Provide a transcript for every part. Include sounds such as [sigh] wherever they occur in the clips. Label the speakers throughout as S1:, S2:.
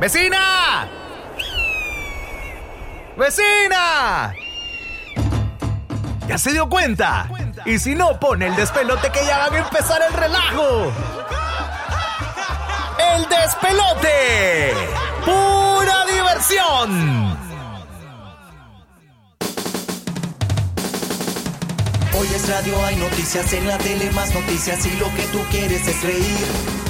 S1: ¡Vecina! ¡Vecina! ¿Ya se dio cuenta? Y si no, pone el despelote que ya van a empezar el relajo. ¡El despelote! ¡Pura diversión!
S2: Hoy es radio, hay noticias en la tele, más noticias y lo que tú quieres es reír.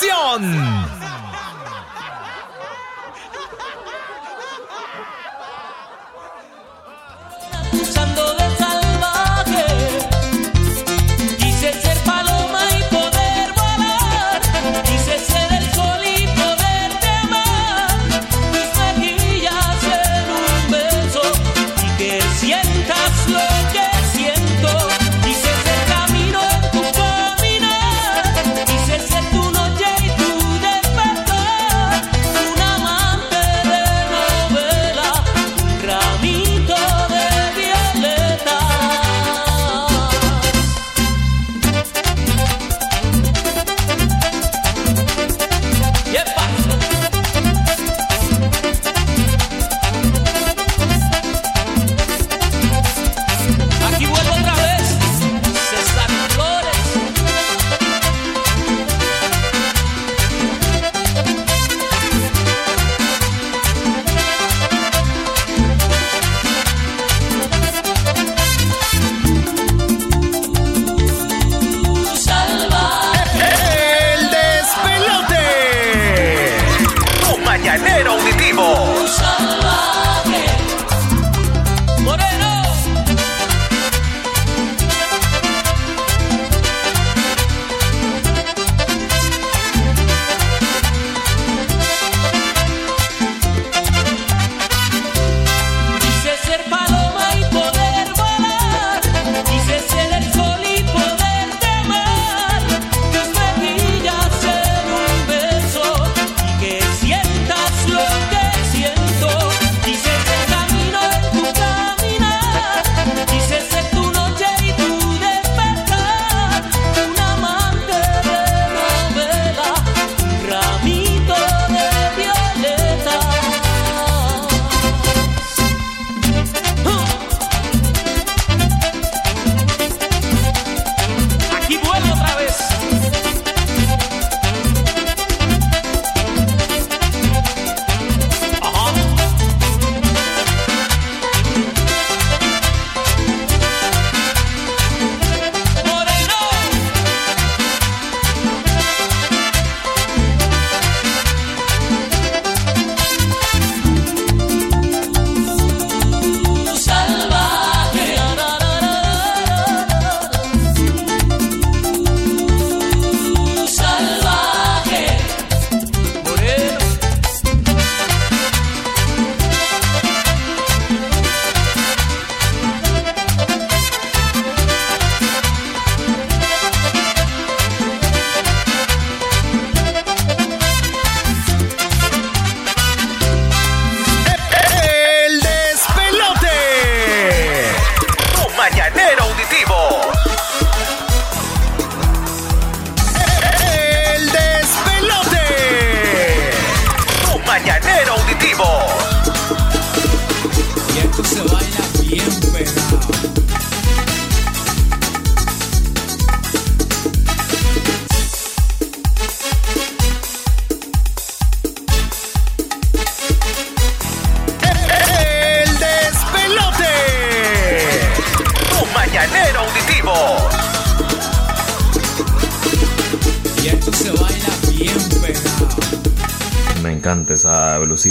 S1: diversión!
S3: Usando de salvaje,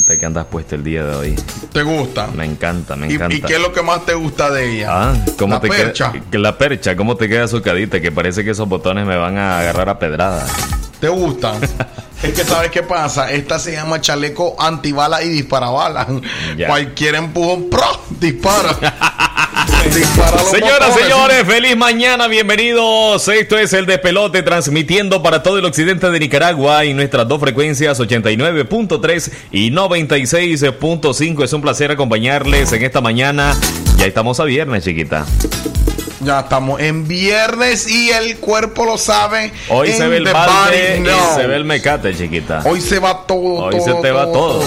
S4: blusita que andas puesta el día de hoy.
S5: ¿Te gusta?
S4: Me encanta, me
S5: ¿Y,
S4: encanta.
S5: y qué es lo que más te gusta de ella?
S4: Ah, ¿cómo
S5: La
S4: te
S5: percha.
S4: queda? que La percha, ¿cómo te queda sucadita? Que parece que esos botones me van a agarrar a pedradas.
S5: ¿Te gusta? [laughs] es que sabes qué pasa. Esta se llama chaleco antibala y disparabala.
S4: Ya.
S5: Cualquier empujón, ¡pro! dispara. [laughs]
S4: Señoras, señores, feliz mañana, bienvenidos. Esto es el Despelote transmitiendo para todo el occidente de Nicaragua y nuestras dos frecuencias 89.3 y 96.5. Es un placer acompañarles en esta mañana. Ya estamos a viernes, chiquita.
S5: Ya estamos en viernes y el cuerpo lo sabe.
S4: Hoy se ve el balde y se ve el mecate, chiquita.
S5: Hoy se va todo.
S4: Hoy se te va todo.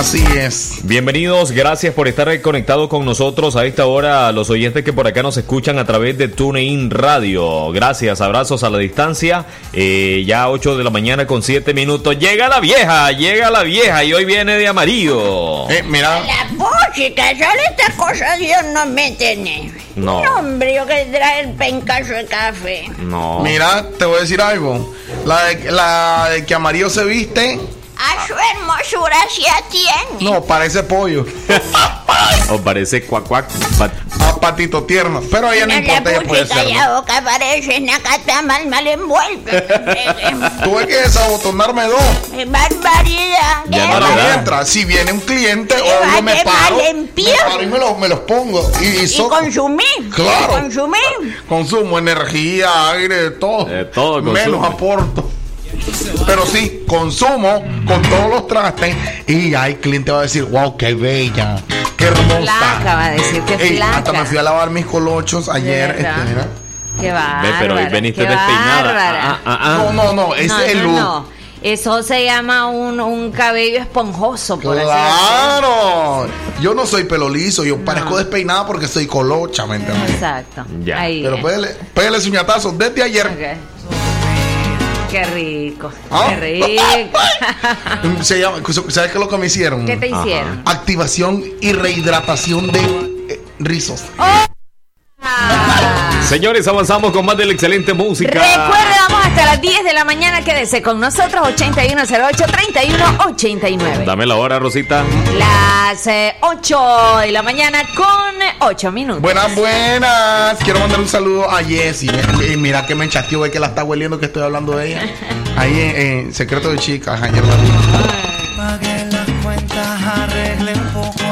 S5: Así es.
S4: Bienvenidos, gracias por estar conectados con nosotros a esta hora, los oyentes que por acá nos escuchan a través de TuneIn Radio. Gracias, abrazos a la distancia. Eh, ya 8 de la mañana con 7 minutos. Llega la vieja, llega la vieja y hoy viene de amarillo.
S5: Eh, mira.
S6: La música, solo esta cosa Dios no me tiene.
S4: No.
S6: hombre, yo que trae el pencaso de café.
S4: No.
S5: Mira, te voy a decir algo. La de, la de que amarillo se viste,
S6: A su hermosura sí tiene.
S5: no, parece pollo. [laughs]
S4: O parece cuac cuac. pat-
S5: A patito tierno. Pero ella no
S6: No
S5: importa, ella puede ser.
S6: la boca, parece nacata mal, mal envuelto. [laughs]
S5: Tuve que desabotonarme dos.
S6: ¡Qué barbaridad!
S4: Ya no
S5: mientras, si viene un cliente,
S6: Qué
S5: obvio me paro, me paro y me los, me los pongo. Y, y
S6: Y consumir.
S5: Claro.
S6: Y consumir.
S5: consumo energía, aire, todo.
S4: De todo
S5: Menos aporto. Pero sí, consumo con todos los trastes y hay cliente va a decir, wow, qué bella, qué hermosa.
S7: Flaca, va a decir que
S5: Ey,
S7: flaca.
S5: hasta me fui a lavar mis colochos ayer. este, mira.
S7: Qué bárbara.
S4: Ve, pero hoy veniste despeinada. Ah, ah, ah.
S5: No, no, no, ese
S7: no,
S5: es el
S7: no,
S5: look.
S7: no. Eso se llama un, un cabello esponjoso, por así.
S5: Claro, yo no soy pelo liso, yo parezco despeinada porque soy colocha, ¿me entiendes?
S7: Exacto.
S4: Ya.
S7: Ahí.
S5: Pero pégale, pégale suñatazos desde ayer.
S7: Qué rico.
S5: Ah.
S7: Qué rico. [laughs]
S5: Se llama, ¿Sabes qué es lo que me hicieron?
S7: ¿Qué te hicieron?
S5: Activación y rehidratación de eh, rizos.
S7: Ah.
S4: Señores, avanzamos con más de la excelente música.
S7: Recuerde, vamos hasta las 10 de la mañana. Quédese con nosotros, 8108-3189.
S4: Dame la hora, Rosita.
S7: Las eh, 8 de la mañana con 8 minutos.
S5: Buenas, buenas. Quiero mandar un saludo a Jessie. Mi- Mira que me chateó, ve que la está hueliendo que estoy hablando de ella. [laughs] Ahí en, en Secreto de Chicas, ayer la vi.
S8: Pagué las cuentas, arreglé un poco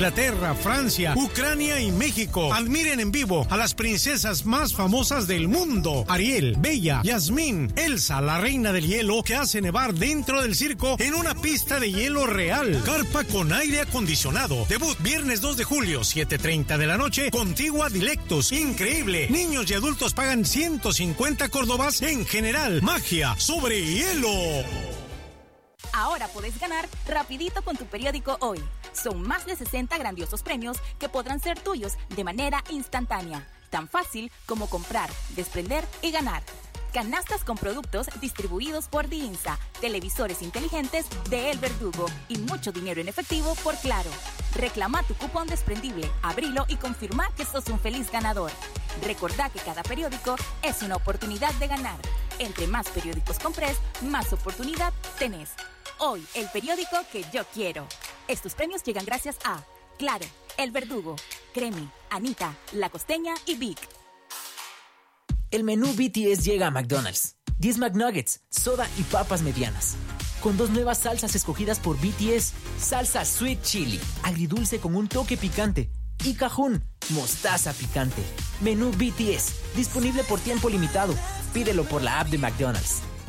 S9: Inglaterra, Francia, Ucrania y México. Admiren en vivo a las princesas más famosas del mundo. Ariel, Bella, Yasmín, Elsa, la reina del hielo que hace nevar dentro del circo en una pista de hielo real. Carpa con aire acondicionado. Debut viernes 2 de julio, 7.30 de la noche. Contigua Dilectus. Increíble. Niños y adultos pagan 150 córdobas en general. Magia sobre hielo.
S10: Ahora puedes ganar rapidito con tu periódico hoy. Son más de 60 grandiosos premios que podrán ser tuyos de manera instantánea. Tan fácil como comprar, desprender y ganar. Canastas con productos distribuidos por Diinsa, televisores inteligentes de El Verdugo y mucho dinero en efectivo por Claro. Reclama tu cupón desprendible, abrilo y confirma que sos un feliz ganador. Recordá que cada periódico es una oportunidad de ganar. Entre más periódicos compres, más oportunidad tenés. Hoy, el periódico que yo quiero. Estos premios llegan gracias a Claro, El Verdugo, Cremi, Anita, La Costeña y Vic.
S11: El menú BTS llega a McDonald's. 10 McNuggets, soda y papas medianas. Con dos nuevas salsas escogidas por BTS. Salsa Sweet Chili, agridulce con un toque picante. Y cajún, mostaza picante. Menú BTS, disponible por tiempo limitado. Pídelo por la app de McDonald's.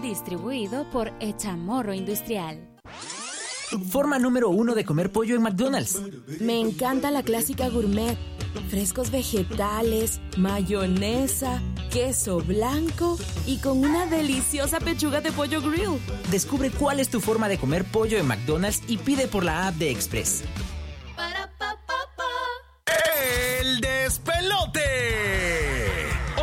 S12: Distribuido por Echamorro Industrial.
S11: Forma número uno de comer pollo en McDonald's.
S3: Me encanta la clásica gourmet. Frescos vegetales, mayonesa, queso blanco y con una deliciosa pechuga de pollo grill.
S11: Descubre cuál es tu forma de comer pollo en McDonald's y pide por la app de Express.
S1: El despelote.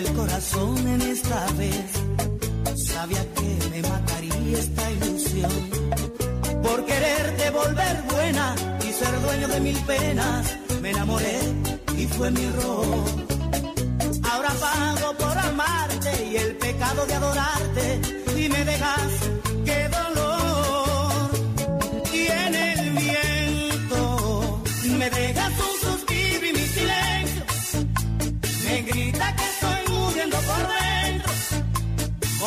S13: El corazón en esta vez. Sabía que me mataría esta ilusión. Por quererte volver buena y ser dueño de mil penas, me enamoré y fue mi error. Ahora pago por amarte y el pecado de adorarte y me dejas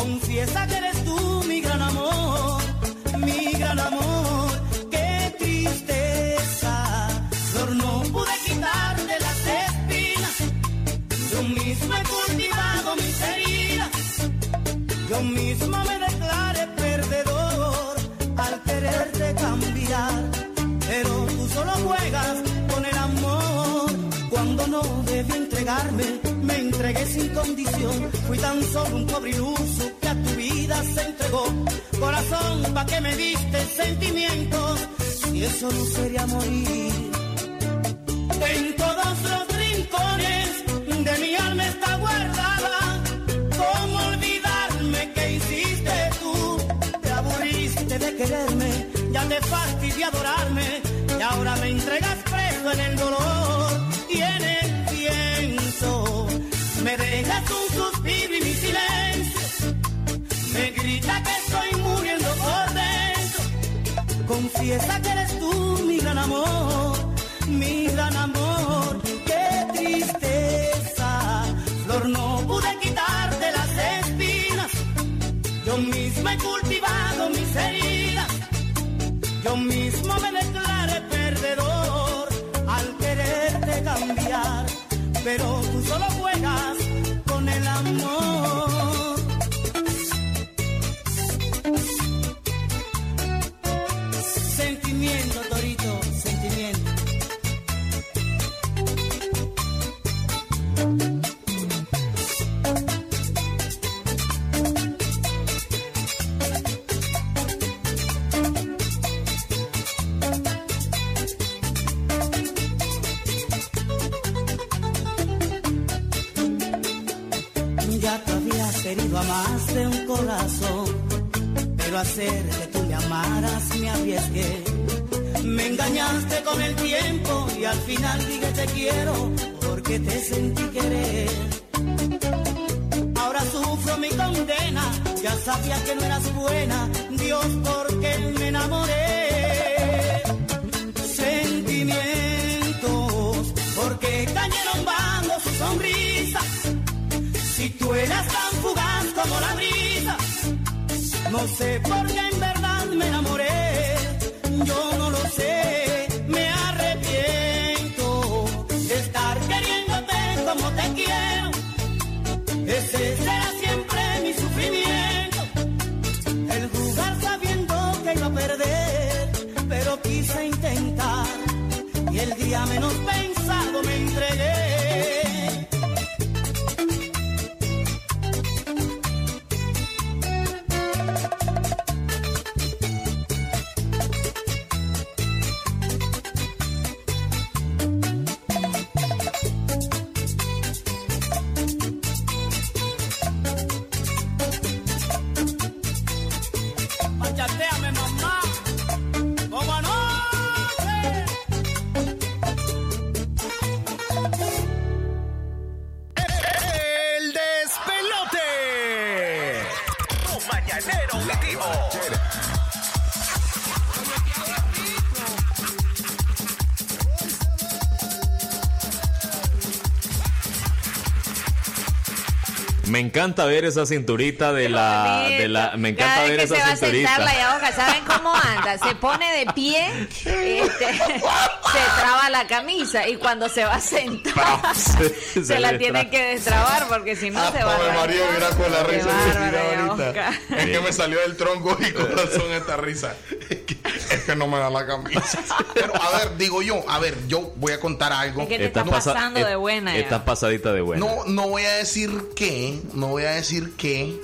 S13: Confiesa que eres tú mi gran amor, mi gran amor. Qué tristeza, Flor, no pude quitarte las espinas. Yo mismo he cultivado mis heridas. Yo mismo me declaré perdedor al quererte cambiar. Pero tú solo juegas con el amor. Cuando no debí entregarme, me entregué sin condición. Fui tan solo un pobre iluso vida se entregó. Corazón, ¿pa' qué me diste sentimientos? Si eso no sería morir. En todos los rincones de mi alma está guardada. ¿Cómo olvidarme que hiciste tú? Te aburriste de quererme, ya te fastidié adorarme. Y ahora me entregas preso en el dolor y en el viento. Me dejas un grita que estoy muriendo por dentro. Confiesa que eres tú mi gran amor, mi gran amor. Qué tristeza, Flor, no pude quitarte las espinas. Yo misma he cultivado mis heridas. Yo mismo me declaré perdedor al quererte cambiar. Pero tú solo juegas con el amor. No sé por qué en verdad me enamoré. Yo no lo sé, me arrepiento estar queriéndote como te quiero. Ese será siempre mi sufrimiento. El jugar sabiendo que iba a perder, pero quise intentar. Y el día menos pensado
S4: encanta ver esa cinturita de la, de la me encanta
S7: Cada
S4: ver
S7: vez que
S4: esa
S7: se va a sentar la
S4: cinturita.
S7: yaoca, ¿saben cómo anda? Se pone de pie, este, se traba la camisa y cuando se va a sentar [laughs]
S4: se,
S7: se la
S4: le
S7: tiene que destrabar porque si no se va
S5: Pobre
S7: a
S5: María, mira con la
S7: Qué
S5: risa que ahorita. Es que me salió del tronco y corazón esta risa. Es que, no me da la camisa. [laughs] Pero a ver, digo yo, a ver, yo voy a contar algo.
S7: Es que te estás
S4: pasa-
S7: pasando de buena. ya.
S4: Estás pasadita de buena.
S5: No, no voy a decir qué, no voy a decir qué,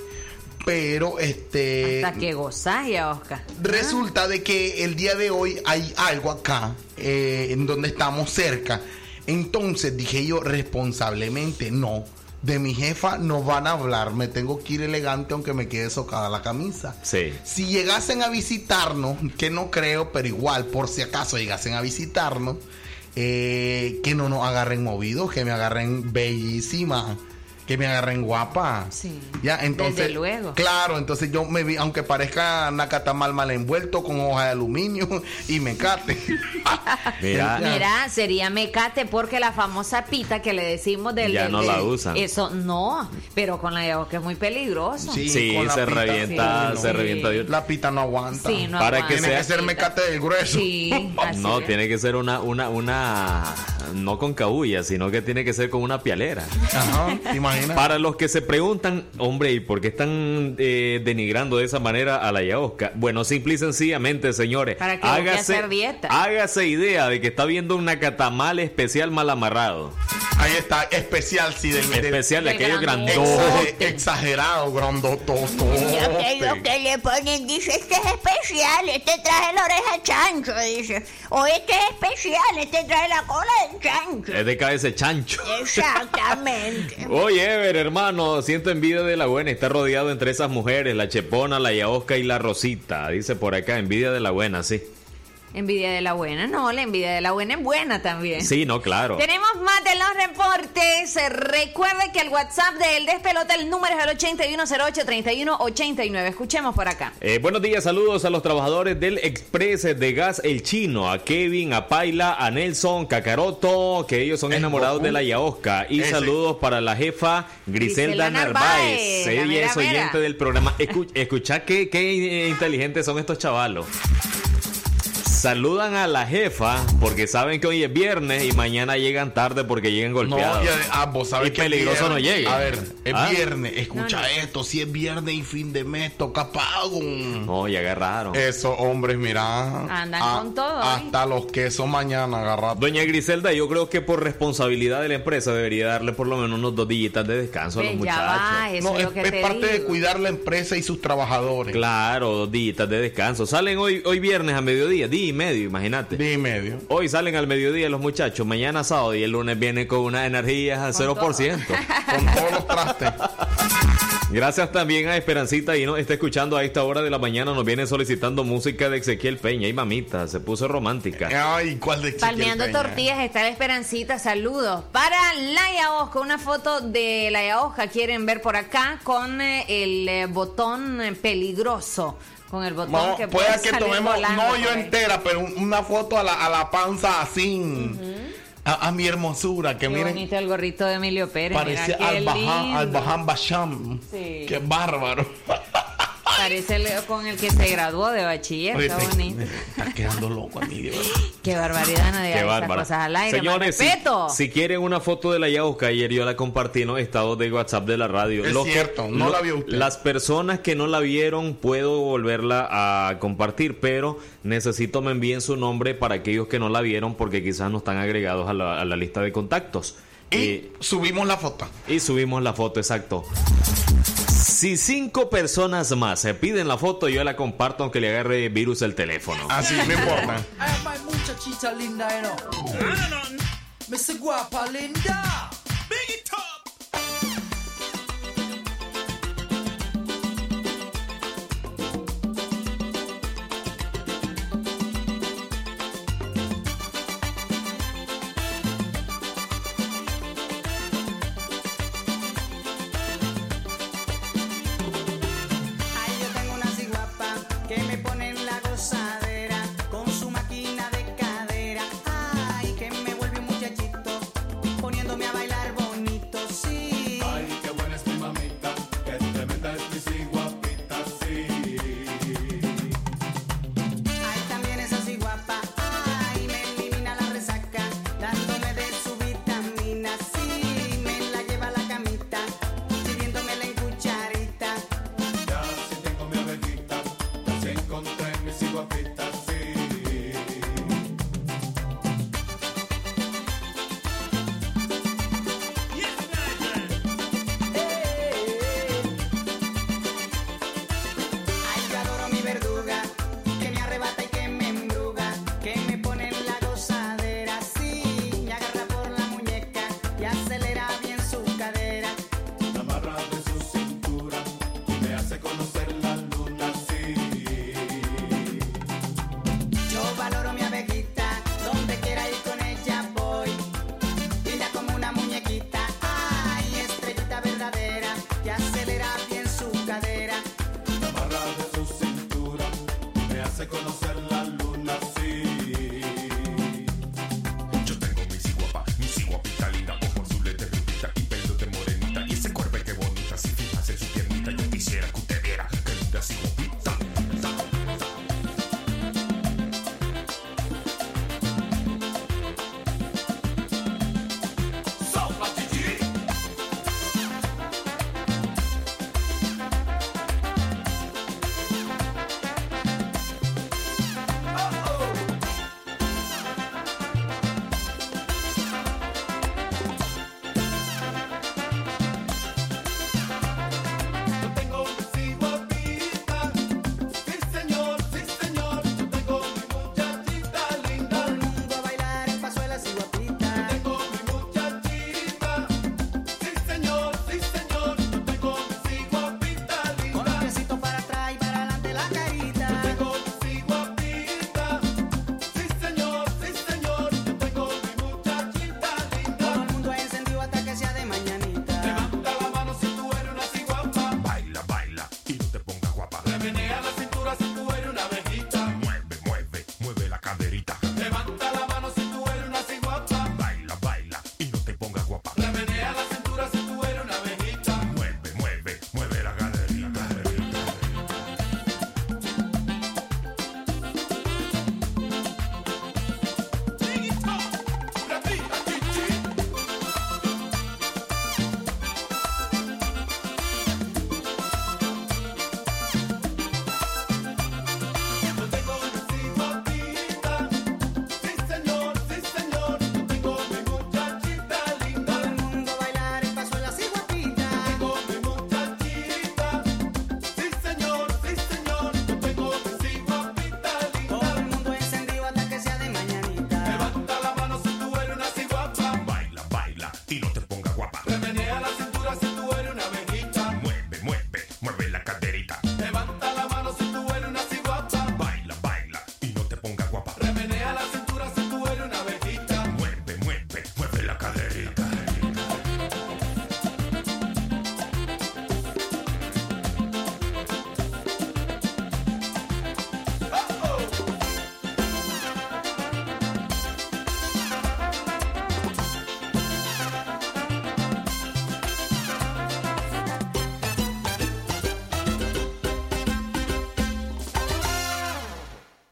S5: pero este
S7: Hasta que gozás, Yaosca.
S5: resulta de que el día de hoy hay algo acá eh, en donde estamos cerca. Entonces dije yo responsablemente, no. De mi jefa no van a hablar, me tengo que ir elegante aunque me quede socada la camisa.
S4: Sí.
S5: Si llegasen a visitarnos, que no creo, pero igual, por si acaso llegasen a visitarnos, eh, que no nos agarren movidos, que me agarren bellísima, que me agarren guapa.
S7: Sí.
S5: Ya, entonces.
S7: Desde luego.
S5: Claro, entonces yo me vi, aunque parezca nacatamal mal envuelto con hoja de aluminio y me cate. [laughs]
S4: Mira, [laughs]
S7: Mira, sería mecate porque la famosa pita que le decimos del.
S4: Ya
S7: del-
S4: no
S7: del-
S4: la usan.
S7: Eso no, pero con la yaosca es muy peligroso.
S4: Sí,
S5: con la
S4: se
S5: pita.
S4: revienta,
S5: Sí,
S4: se revienta. de-
S5: La pita no aguanta.
S7: Sí, no
S4: Para
S7: aguanta.
S4: que
S5: Tiene
S4: sea-
S5: que ser mecate del grueso.
S7: Sí, [laughs]
S4: No,
S7: es.
S4: tiene que ser una, una, una, no con cabulla, sino que tiene que ser con una pialera.
S5: Ajá, ¿te
S4: Para los que se preguntan, hombre, ¿y por qué están eh, denigrando de esa manera a la yaosca? Bueno, simple y sencillamente, señores,
S7: Para que busque hacer dieta.
S4: hágase idea de que está viendo un nacatamal especial mal amarrado.
S5: Ahí está, especial, sí, del del-
S4: Especial de
S7: Del
S4: aquellos
S7: grandote.
S5: exagerado, grandototo.
S14: Yo que lo que le ponen dice, este es especial, este trae la oreja de chancho, dice. O este es especial, este trae la cola de chancho.
S4: Es de cabeza chancho.
S14: Exactamente. [laughs]
S4: Oye, Ever, hermano, siento envidia de la buena. Está rodeado entre esas mujeres, la Chepona, la Yaosca y la Rosita. Dice por acá, envidia de la buena, sí.
S7: Envidia de la buena, no, la envidia de la buena es buena también.
S4: Sí, no, claro.
S7: Tenemos más de los reportes. Recuerde que el WhatsApp del despelote, el número es el 8108-3189. Escuchemos por acá.
S4: Eh, buenos días, saludos a los trabajadores del Express de Gas El Chino, a Kevin, a Paila, a Nelson, Cacaroto, que ellos son
S5: El
S4: enamorados de la Yaosca. Y
S5: Ese.
S4: saludos para la jefa Griselda,
S7: Griselda
S4: Narváez.
S7: Narváez, la
S4: Ella es oyente
S7: mera.
S4: del programa. Escu- escucha qué, qué eh, inteligentes son estos chavalos. Saludan a la jefa porque saben que hoy es viernes y mañana llegan tarde porque llegan
S5: No,
S4: golpeados.
S5: y ade- ah,
S4: Y
S5: que es
S4: peligroso
S5: viernes.
S4: no llegue.
S5: A ver, es
S4: Ah.
S5: viernes, escucha
S7: No, no.
S5: esto, si es viernes y fin de mes, toca pago.
S4: No, ya agarraron.
S5: Esos hombres, mira.
S7: Andan
S5: a-
S7: con todo, ¿eh?
S5: Hasta los quesos mañana agarrados.
S4: Doña Griselda, yo creo que por responsabilidad de la empresa debería darle por lo menos unos dos días de descanso a los
S7: ya
S4: muchachos.
S7: va, eso
S5: No,
S7: es
S5: es,
S7: lo que
S5: es
S7: te
S5: parte de cuidar la empresa y sus trabajadores.
S4: Claro, dos días de descanso. Salen hoy, hoy viernes a mediodía, día y medio, imagínate.
S5: Día y medio.
S4: Hoy salen al mediodía los muchachos, mañana sábado y el lunes vienen con unas energías al 0%. [laughs]
S5: Con todos los trastes.
S4: Gracias también a Esperancita y nos está escuchando a esta hora de la mañana. Nos viene solicitando música de Ezequiel Peña. Y mamita, se puso romántica.
S5: Ay, ¿cuál de Ezequiel
S7: Palmeando
S5: Peña?
S7: tortillas está la Esperancita, saludos. Para Laia Osca, una foto de Laia Osca quieren ver por acá con eh, el eh, botón eh, peligroso. Con el botón
S5: Vamos,
S7: que
S5: puede
S7: puede
S5: que tomemos, no yo
S7: ahí.
S5: entera, pero un- una foto a la, a la panza así. a, a mi hermosura, que
S7: Qué
S5: miren,
S7: bonito el gorrito de Emilio Pérez. qué
S5: al. Baham Basham.
S7: Sí.
S5: Qué bárbaro. [laughs]
S7: Parece el con el que se graduó de bachiller.
S5: Oye,
S7: Está
S5: te-
S7: bonito.
S5: me está quedando loco a mí, de verdad.
S7: Qué barbaridad, no esas cosas al aire.
S4: Señores, si,
S7: respeto.
S4: si quieren una foto de la Yausca, ayer yo la compartí en los estados de WhatsApp de la radio.
S5: Es
S4: Lo que-
S5: cierto, no
S4: lo-
S5: la vio usted.
S4: Las personas que no la vieron, puedo volverla a compartir, pero necesito me envíen su nombre para aquellos que no la vieron, porque quizás no están agregados a la, a la lista de contactos.
S5: Y subimos la foto.
S4: Y subimos la foto, exacto. Si cinco personas más se piden la foto, yo la comparto aunque le agarre virus el teléfono.
S5: Así, no importa.
S15: Ay, muchachita linda, know. Mr. Guapa linda. Big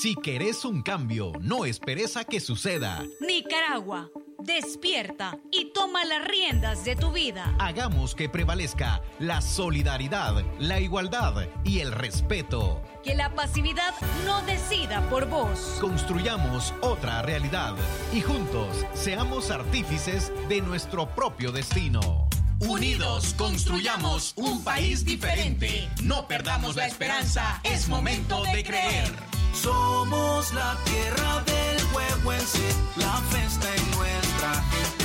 S16: Si querés un cambio, no esperes a que suceda.
S17: Nicaragua, despierta y toma las riendas de tu vida.
S16: Hagamos que prevalezca la solidaridad, la igualdad y el respeto.
S17: Que la pasividad no decida por vos.
S16: Construyamos otra realidad y juntos seamos artífices de nuestro propio destino.
S18: Unidos construyamos un país diferente. No perdamos la esperanza, es momento de creer.
S19: Somos la tierra del huehuense, la festa en nuestra gente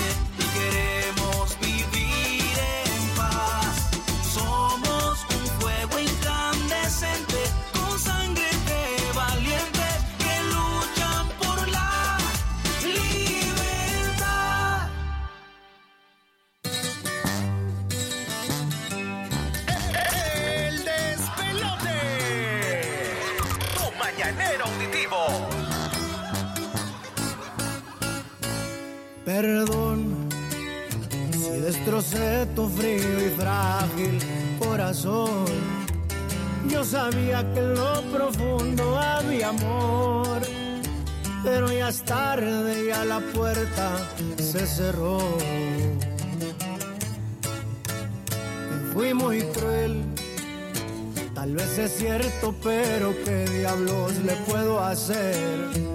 S20: Perdón si destrocé tu frío y frágil corazón. Yo sabía que en lo profundo había amor, pero ya es tarde, ya la puerta se cerró. Fui muy cruel, tal vez es cierto, pero qué diablos le puedo hacer.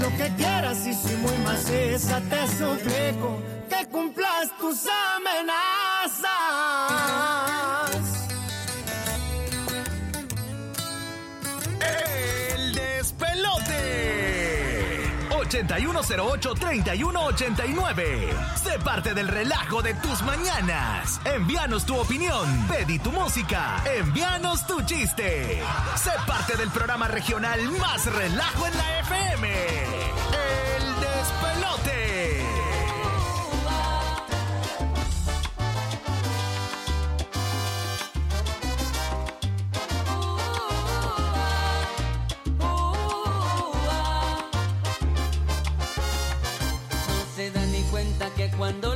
S20: Lo que quieras y si muy maciza te suplico que cumplas tus amenazas.
S1: 8108-3189. Sé parte del relajo de tus mañanas. Envíanos tu opinión. Pedí tu música. Envíanos tu chiste. Sé parte del programa regional más relajo en la FM.
S3: Cuando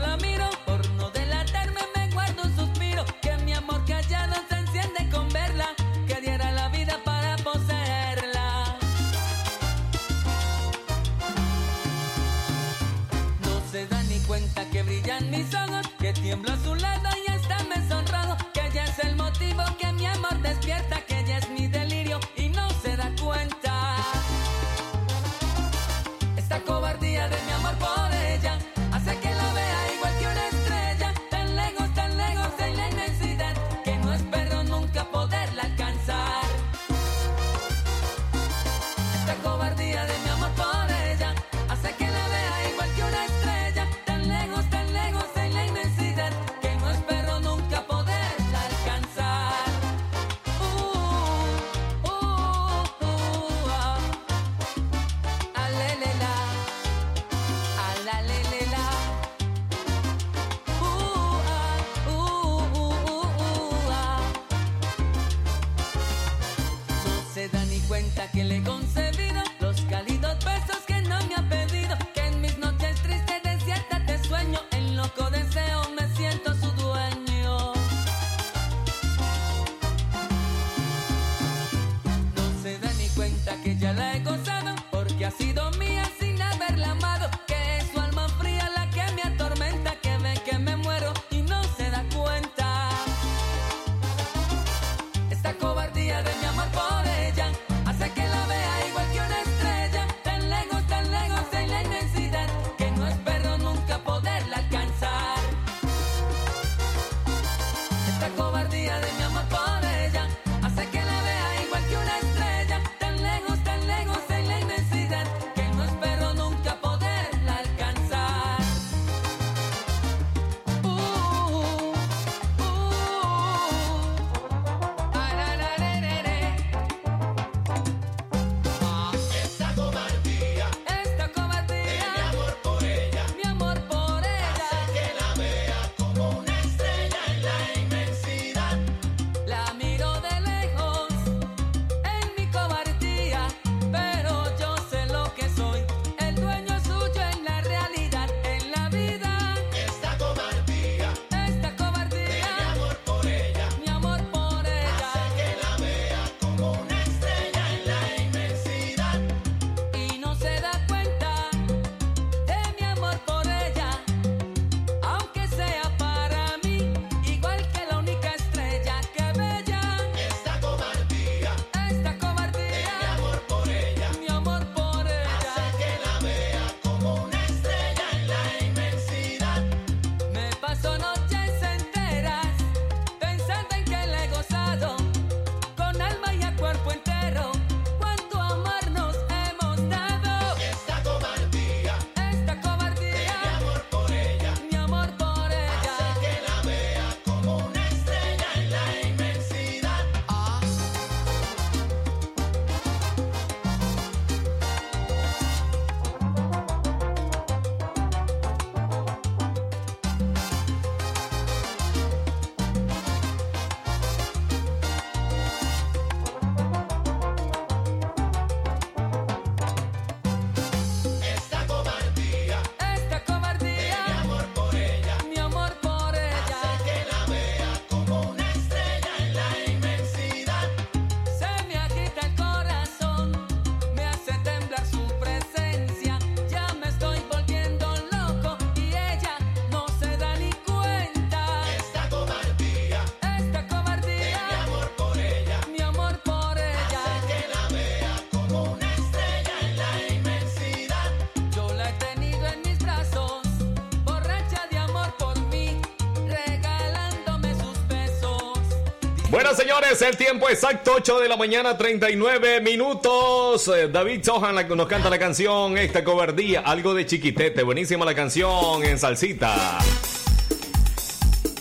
S4: Bueno, señores, el tiempo exacto, 8 de la mañana, 39 minutos. Eh, David Sohan nos canta la canción Esta cobardía, algo de chiquitete. Buenísima la canción en salsita.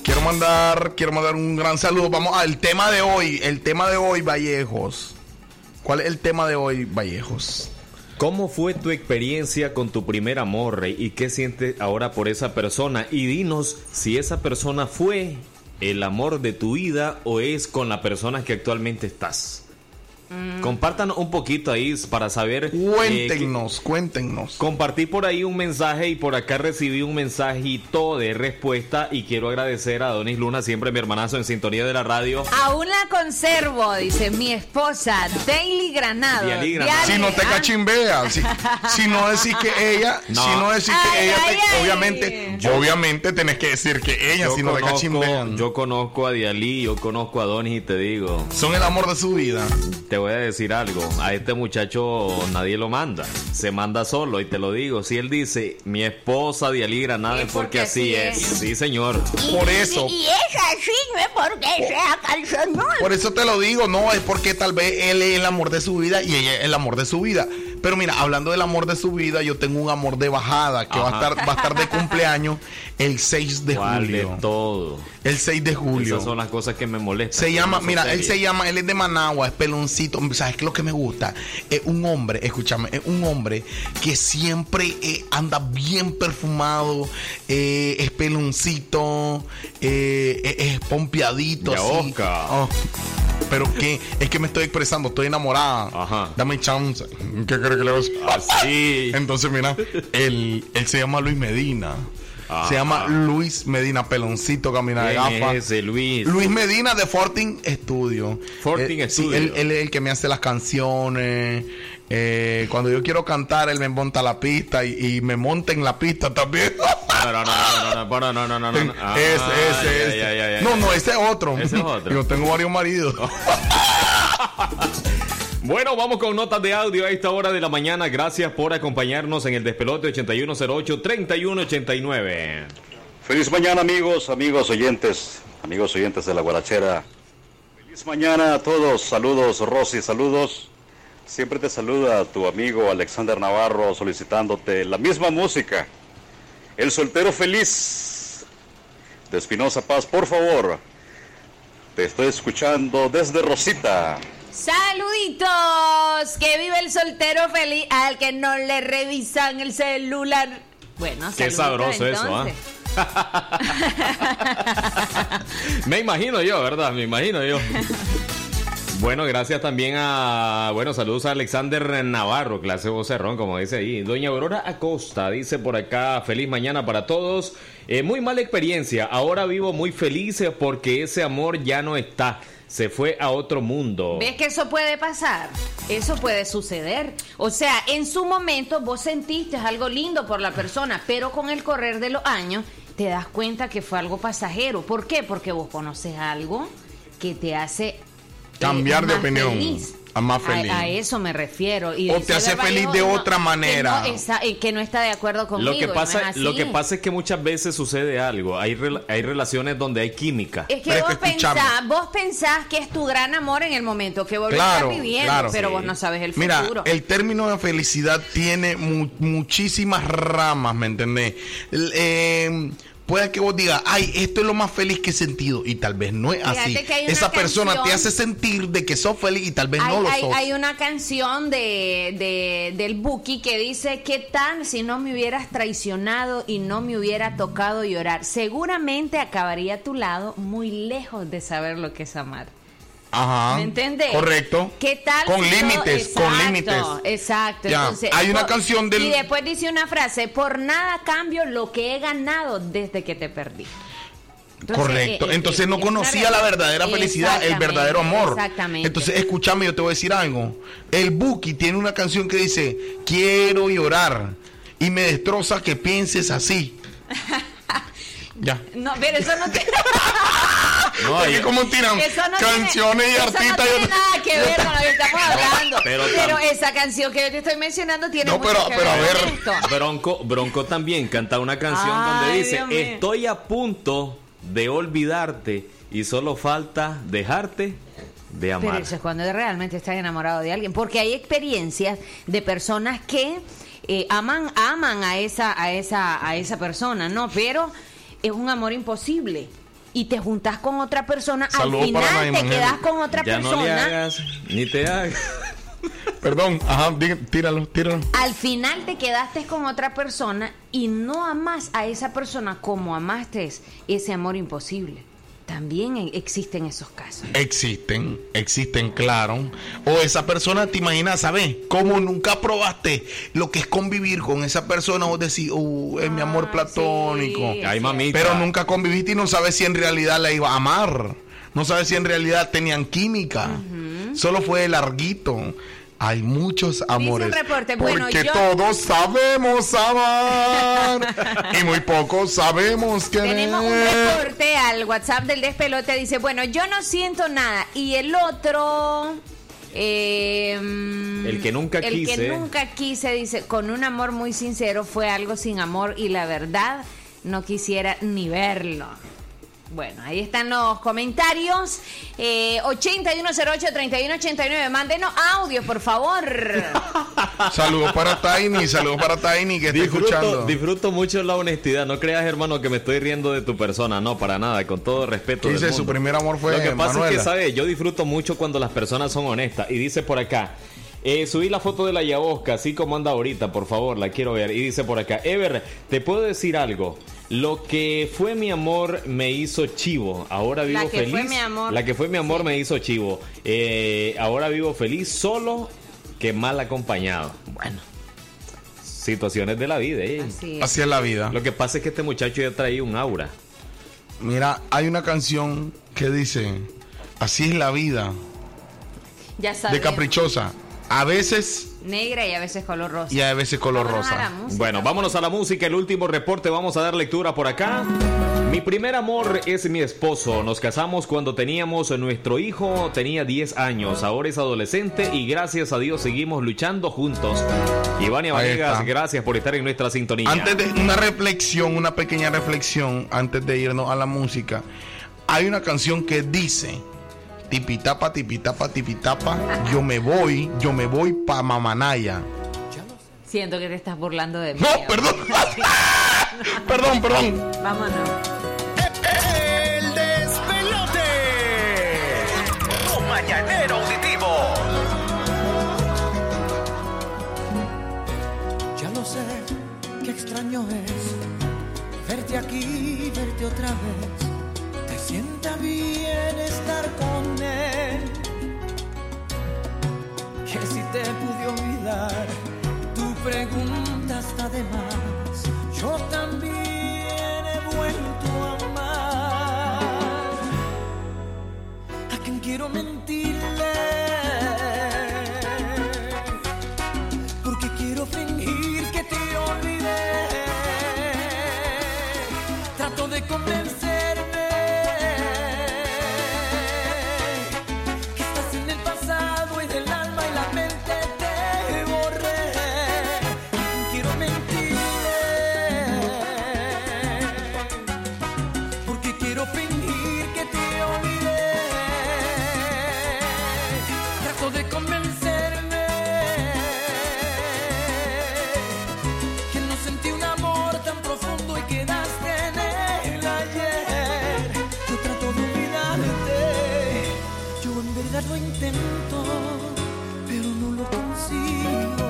S5: Quiero mandar, quiero mandar un gran saludo. Vamos al tema de hoy, el tema de hoy, Vallejos. ¿Cuál es el tema de hoy, Vallejos?
S4: ¿Cómo fue tu experiencia con tu primer amor, Rey? ¿Y qué sientes ahora por esa persona? Y dinos si esa persona fue el amor de tu vida o es con la persona que actualmente estás? Compartan un poquito ahí para saber. eh,
S5: Cuéntenos, cuéntenos.
S4: Compartí por ahí un mensaje y por acá recibí un mensajito de respuesta y quiero agradecer a Donis Luna, siempre mi hermanazo en sintonía de la radio.
S7: Aún la conservo, dice mi esposa, Daily Granado.
S4: Granado.
S5: Si no te
S7: ah,
S5: cachimbeas, si, si no decís que ella, [laughs]
S4: No.
S5: si no decís que
S7: Ay,
S5: ella,
S7: ay,
S5: te-
S7: ay.
S5: obviamente, obviamente tenés que decir que ella,
S4: Yo
S5: si no te
S4: conozco,
S5: cachimbean.
S4: yo conozco a Dialí, yo conozco a Donis y te digo,
S5: Son el amor de su vida.
S4: te voy a decir algo, a este muchacho nadie lo manda, se manda solo y te lo digo, si él dice mi esposa Dialí Granada es porque así es, sí señor.
S14: Y-
S5: Por
S14: y-
S5: eso.
S14: Y, es así, no es porque sea calzonón.
S5: Por eso te lo digo, no, es porque tal vez él es el amor de su vida y ella es el amor de su vida. Pero mira, hablando del amor de su vida, yo tengo un amor de bajada que va a, estar, va a estar de cumpleaños el 6 de
S4: ¿Cuál de
S5: julio.
S4: todo?
S5: El 6 de julio.
S4: Esas son las cosas que me molestan.
S5: Se llama, mira, él se llama, él es de Managua, es peloncito. ¿Sabes qué es lo que me gusta? Es un hombre, escúchame, es un hombre que siempre eh, anda bien perfumado, eh, es peloncito, eh, es, es pompeadito. Así. Oh, pero que es que me estoy expresando, estoy enamorada.
S4: Ajá.
S5: Dame chance. ¿Qué que le vas. [laughs]
S4: Así.
S5: Entonces, mira, él, él se llama Luis Medina. Se llama Luis Medina, peloncito, camina de
S4: gafa. Luis?
S5: Medina de Fortin Studio.
S4: Fortin
S5: eh, Sí, él, él, es el que me hace las canciones. Eh, cuando yo quiero cantar, él me monta la pista y, me monta en la pista también.
S4: No, no, no, no, no, no, no, no.
S5: Ese, ese, ese.
S4: Ya, ya, ya,
S5: no, no, ese es otro.
S4: Ese es otro. [laughs]
S5: Yo tengo varios maridos. [laughs]
S4: Bueno, vamos con notas de audio a esta hora de la mañana. Gracias por acompañarnos en el despelote 8108-3189.
S21: Feliz mañana amigos, amigos oyentes, amigos oyentes de la guarachera. Feliz mañana a todos, saludos Rosy, saludos. Siempre te saluda tu amigo Alexander Navarro solicitándote la misma música. El soltero feliz de Espinosa Paz, por favor. Te estoy escuchando desde Rosita.
S7: Saluditos, que vive el soltero feliz al que no le revisan el celular. Bueno,
S4: Qué sabroso eso, ¿ah?
S7: entonces. [laughs]
S4: Me imagino yo, ¿verdad? Me imagino yo. Bueno, gracias también a. Bueno, saludos a Alexander Navarro, clase vocerrón, como dice ahí. Doña Aurora Acosta dice por acá: Feliz mañana para todos. Eh, muy mala experiencia. Ahora vivo muy feliz porque ese amor ya no está. Se fue a otro mundo.
S7: ¿Ves que eso puede pasar? Eso puede suceder. O sea, en su momento vos sentiste algo lindo por la persona, pero con el correr de los años te das cuenta que fue algo pasajero. ¿Por qué? Porque vos conoces algo que te hace
S5: Cambiar de opinión.
S7: feliz.
S5: A más feliz.
S7: A, eso me refiero. Y
S5: O te hace feliz de
S7: no,
S5: otra
S7: que
S5: manera.
S7: no está- eh, que no está de acuerdo conmigo.
S4: Lo que, pasa, lo que pasa es que muchas veces sucede algo. Hay, hay relaciones donde hay química.
S7: Es que vos pensás, vos pensás que es tu gran amor en el momento que vos lo estás viviendo,
S5: claro.
S7: pero
S5: Sí.
S7: vos no sabes el
S5: Mira,
S7: futuro.
S5: el término de felicidad tiene mu- muchísimas ramas, ¿me entendés? Eh, puede que vos digas, ay, esto es lo más feliz que he sentido, y tal vez no es así. Esa persona te hace sentir de que sos feliz y tal vez
S7: hay,
S5: no lo
S7: hay-
S5: sos.
S7: hay una canción de, de- del Buki que dice, ¿qué tal si no me hubieras traicionado y no me hubiera tocado llorar? Seguramente acabaría a tu lado muy lejos de saber lo que es amar.
S5: Ajá.
S7: ¿Me entendés?
S5: Correcto.
S7: ¿Qué tal?
S5: Con
S7: si no-
S5: límites, con límites.
S7: Exacto.
S5: Ya,
S7: Entonces,
S5: hay una
S7: por-
S5: canción del-
S7: Y después dice una frase, por nada cambio lo que he ganado desde que te perdí. Entonces,
S5: Correcto.
S7: eh, eh,
S5: Entonces
S7: eh,
S5: no conocía la verdadera felicidad, el verdadero amor.
S7: Exactamente.
S5: Entonces, escúchame, yo te voy a decir algo. El Buki tiene una canción que dice, quiero llorar y me destroza que pienses así. [laughs] ya.
S7: No, pero eso no tiene... [laughs]
S5: No, es que como tiran
S7: Eso no
S5: canciones
S7: tiene-
S5: y
S7: eso
S5: artistas.
S7: no tiene
S5: yo-
S7: nada que ver con lo que estamos hablando.
S4: pero
S7: esa canción que yo te estoy mencionando tiene
S5: No,
S7: mucho
S5: pero-
S7: que
S5: pero a
S7: ver con
S5: ver.
S7: esto.
S4: Bronco, Bronco también canta una canción
S7: Ay,
S4: donde dice,
S7: Dios mío.
S4: estoy a punto de olvidarte y solo falta dejarte de amar.
S7: Pero eso es cuando realmente estás enamorado de alguien. Porque hay experiencias de personas que eh, aman, aman a esa, a esa, a esa persona, ¿no? Pero es un amor imposible. Y te juntas con otra persona,
S5: Saludos
S7: al final te quedas con otra
S4: ya no le
S7: persona.
S4: hagas, ni te hagas. [laughs]
S5: Perdón, ajá, tíralo, tíralo.
S7: Al final te quedaste con otra persona y no amas a esa persona como amaste ese amor imposible. También e- existen esos casos.
S5: Existen, existen, claro. O esa persona, te imaginas, ¿sabes? Como nunca probaste lo que es convivir con esa persona, vos decís, uh, es mi amor platónico.
S4: sí, Ay, mamita.
S5: Pero nunca conviviste y no sabes si en realidad la iba a amar. No sabes si en realidad tenían química. Solo fue larguito. Hay muchos amores.
S7: reporte, bueno,
S5: porque
S7: yo-
S5: todos sabemos amar y muy pocos sabemos querer.
S7: Tenemos un reporte al WhatsApp del despelote. Dice, bueno, yo no siento nada. Y el otro... eh,
S4: El que nunca
S7: el
S4: quise.
S7: que nunca quise, dice, con un amor muy sincero fue algo sin amor y la verdad no quisiera ni verlo. Bueno, ahí están los comentarios. Eh, 8108-3189. Mándenos audio, por favor. [laughs]
S5: Saludos para Tiny, saludos para Tiny que está
S4: Disfruto,
S5: escuchando.
S4: disfruto mucho la honestidad. No creas, hermano, que me estoy riendo de tu persona. No, para nada. Con todo respeto.
S5: ¿Qué
S4: del
S5: dice? Su primer amor fue
S4: Lo que pasa es que, ¿sabes? Yo disfruto mucho cuando las personas son honestas. Y dice por acá. Eh, subí la foto de la Yabosca, así como anda ahorita, por favor, la quiero ver. Y dice por acá, Ever, te puedo decir algo. Lo que fue mi amor me hizo chivo. Ahora vivo
S7: La que
S4: feliz.
S7: fue mi amor.
S4: La que fue mi amor me hizo chivo. Eh, ahora vivo feliz solo que mal acompañado. Bueno, situaciones de la vida. ¿eh?
S7: Así
S5: Así es la vida.
S4: Lo que pasa es que este muchacho ya traía un aura.
S5: Mira, hay una canción que dice, así es la vida,
S7: Ya
S5: de
S7: sabes.
S5: caprichosa. A veces
S7: Negra y a veces color rosa.
S5: y a veces color
S7: Vámonos
S5: rosa.
S4: Bueno, vámonos a la música. El último reporte, vamos a dar lectura por acá. Mi primer amor es mi esposo. Nos casamos cuando teníamos nuestro hijo, tenía 10 años. Ahora es adolescente y gracias a Dios seguimos luchando juntos. Ivania Vanegas, gracias por estar en nuestra sintonía.
S5: Antes de una reflexión, una pequeña reflexión, antes de irnos a la música, hay una canción que dice, tipitapa, tipitapa, tipitapa, yo me voy, yo me voy pa' Mamanaya.
S7: Siento que te estás burlando de mí.
S5: No, [laughs] perdón. perdón, perdón.
S7: Vámonos.
S22: El despelote. Tu mañanero auditivo.
S23: Ya lo sé, qué extraño es verte aquí, verte otra vez. Olvidar, tu pregunta está de más. Yo también he vuelto a amar. A quien quiero mentirle porque quiero fingir que te olvidé. Trato de convencerme pero no lo consigo.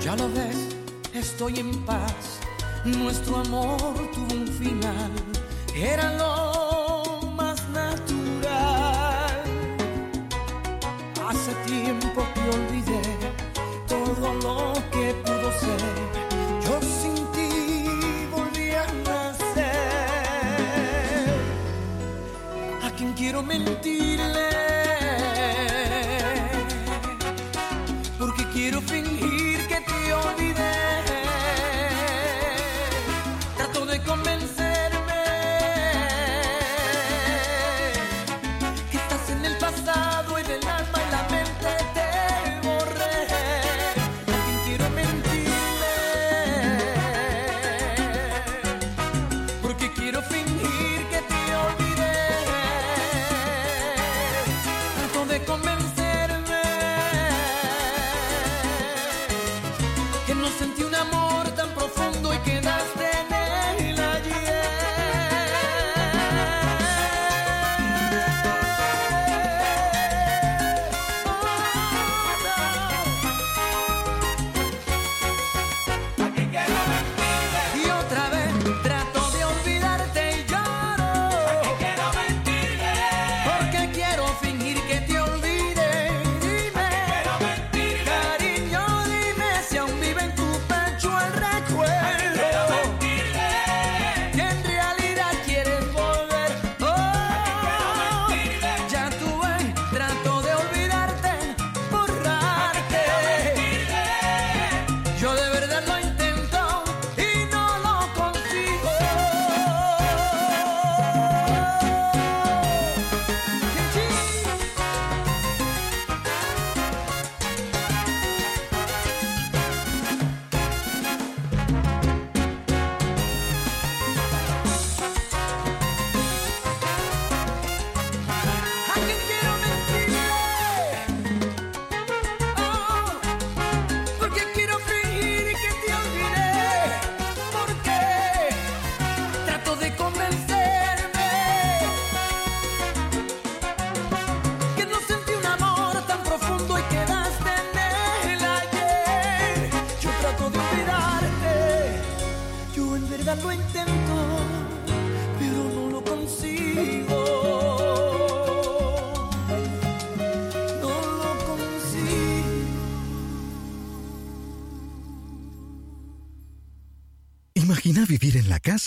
S23: Ya lo ves, estoy en paz. Nuestro amor tuvo un final, era lo quiero mentirle,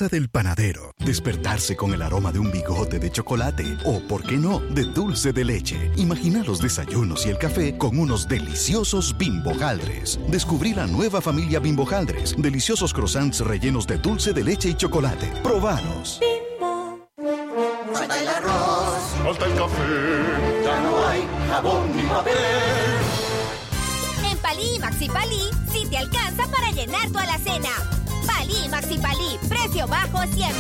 S24: casa del panadero, despertarse con el aroma de un bigote de chocolate o, por qué no, de dulce de leche. Imagina los desayunos y el café con unos deliciosos bimbojaldres. Descubrí la nueva familia bimbojaldres, deliciosos croissants rellenos de dulce de leche y chocolate. Probanos.
S25: Falta el arroz, falta el café, ya no hay jabón ni papel.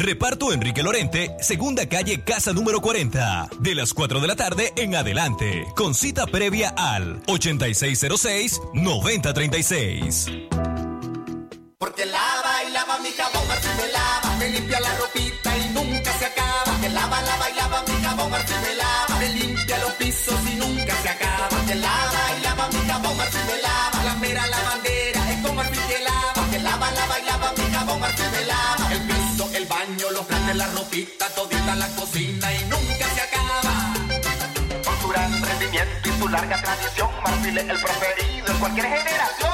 S26: Reparto Enrique Lorente, segunda calle, casa número 40. De las 4 de la tarde en adelante. Con cita previa al 8606-9036.
S25: Porque lava y lava mi jabón, Marfil me lava, me limpia la ropita y nunca se acaba. Que lava, lava y lava mi jabón, Marfil me lava, me limpia los pisos y nunca se acaba. Que lava baño, los platos, la ropita, todita la cocina y nunca se acaba. Con su gran rendimiento y su larga tradición, Marfil es el preferido en cualquier generación.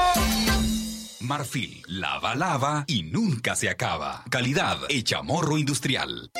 S27: Marfil, lava, lava y nunca se acaba. Calidad hecha morro industrial.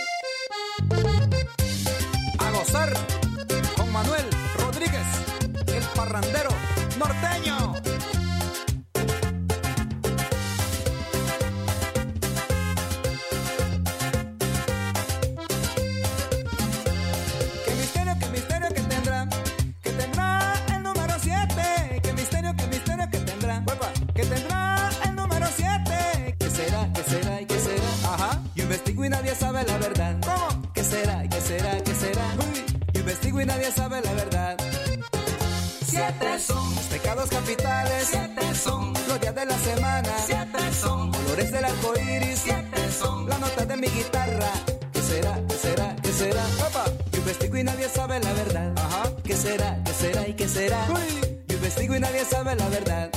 S28: Nadie sabe la verdad. Ajá. ¿Qué será? ¿Qué será? ¿Y qué será? Yo investigo y nadie sabe la verdad.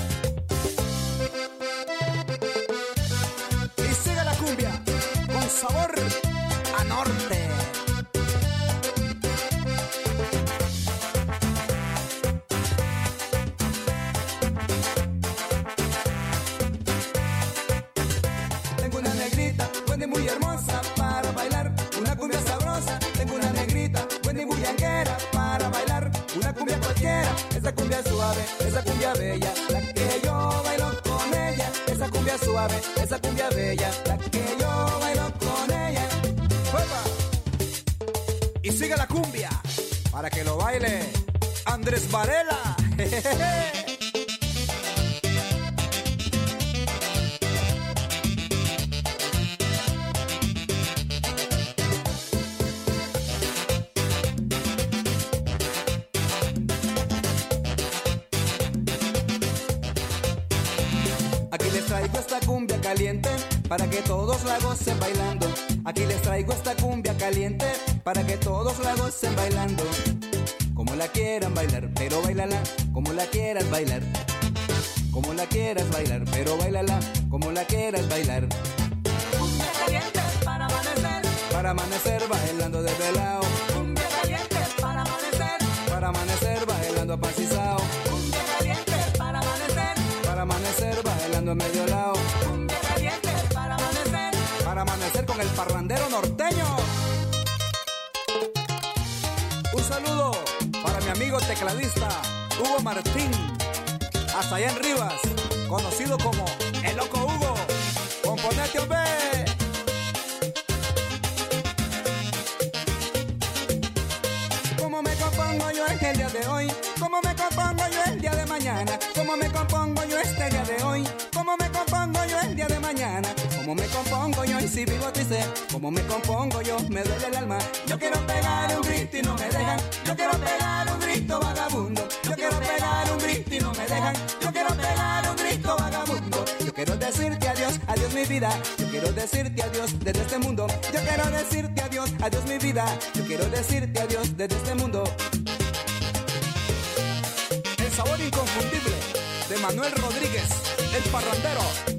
S28: ¿Cómo me compongo yo? Me duele el alma. Yo quiero pegar un grito y no me dejan. Yo quiero pegar un grito vagabundo. Yo quiero pegar un grito y no me dejan. Yo quiero pegar un grito vagabundo. Yo quiero decirte adiós, adiós mi vida. Yo quiero decirte adiós desde este mundo. Yo quiero decirte adiós, adiós mi vida. Yo quiero decirte adiós desde este mundo. El sabor inconfundible de Manuel Rodríguez, el parrandero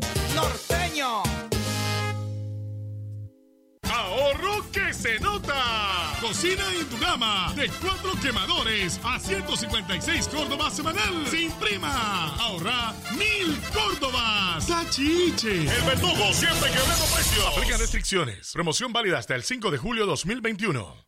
S29: Cocina Indugama de cuatro quemadores a 156 Córdobas semanal sin prima. Ahorra mil Córdobas. Tachiche. El verdugo siempre quebrando precios. Aplica restricciones. Promoción válida hasta el 5 de julio 2021.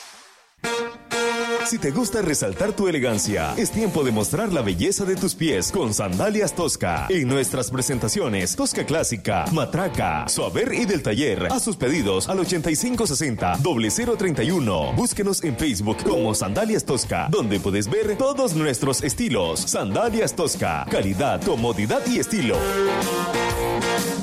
S26: Si te gusta resaltar tu elegancia, es tiempo de mostrar la belleza de tus pies con Sandalias Tosca. En nuestras presentaciones, Tosca Clásica, Matraca, Suaver y del Taller. A sus pedidos al 8560-0031. Búsquenos en Facebook como Sandalias Tosca, donde puedes ver todos nuestros estilos. Sandalias Tosca, calidad, comodidad y estilo.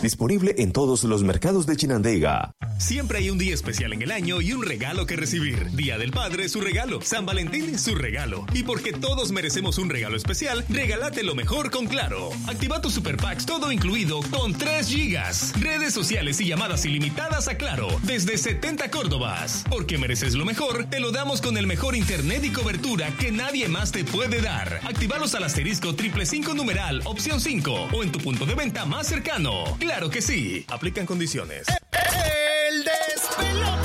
S26: Disponible en todos los mercados de Chinandega.
S30: Siempre hay un día especial en el año y un regalo que recibir. Día del Padre, su regalo. San Valentín, su regalo. Y porque todos merecemos un regalo especial, regálate lo mejor con Claro. Activa tu Super Packs todo incluido con 3 gigas. Redes sociales y llamadas ilimitadas a Claro desde 70 Córdobas. Porque mereces lo mejor, te lo damos con el mejor internet y cobertura que nadie más te puede dar. Actívalos al asterisco triple 5 numeral opción 5 o en tu punto de venta más cercano. Claro que sí. Aplican condiciones.
S22: El.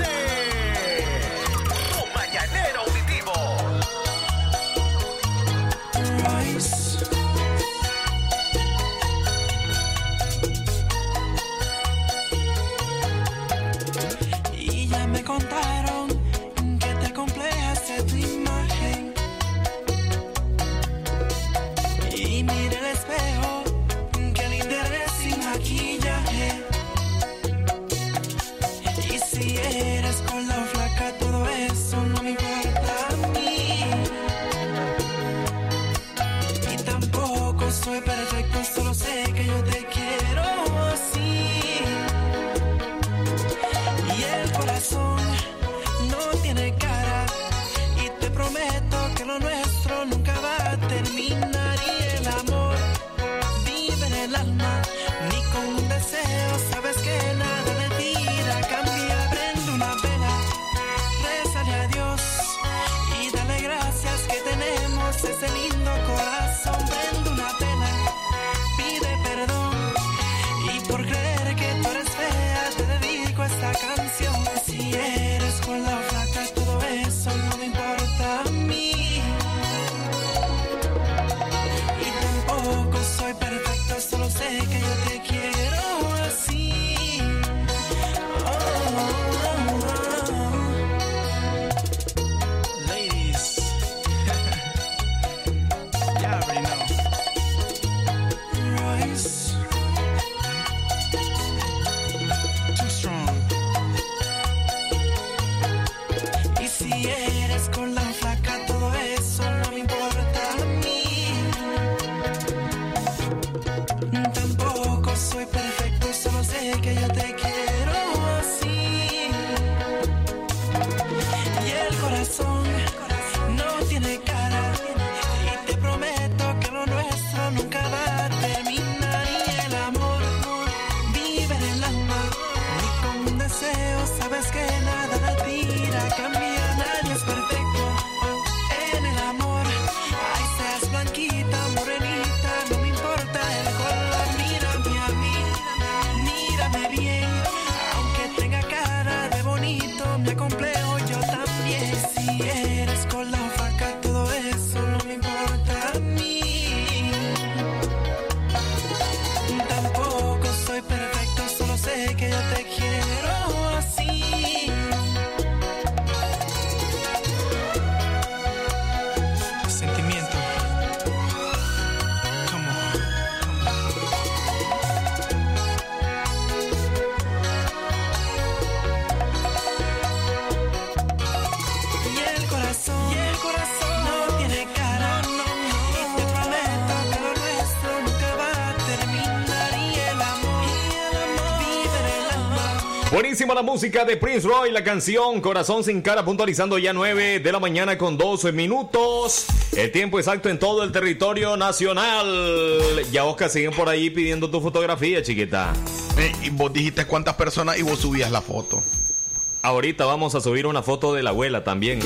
S4: Buenísima la música de Prince Roy, la canción Corazón sin cara, puntualizando ya 9 de la mañana con 12 minutos. El tiempo exacto en todo el territorio nacional. Ya Oscar siguen por ahí pidiendo tu fotografía, chiquita.
S5: Eh, y vos dijiste cuántas personas y vos subías la foto.
S4: Ahorita vamos a subir una foto de la abuela también.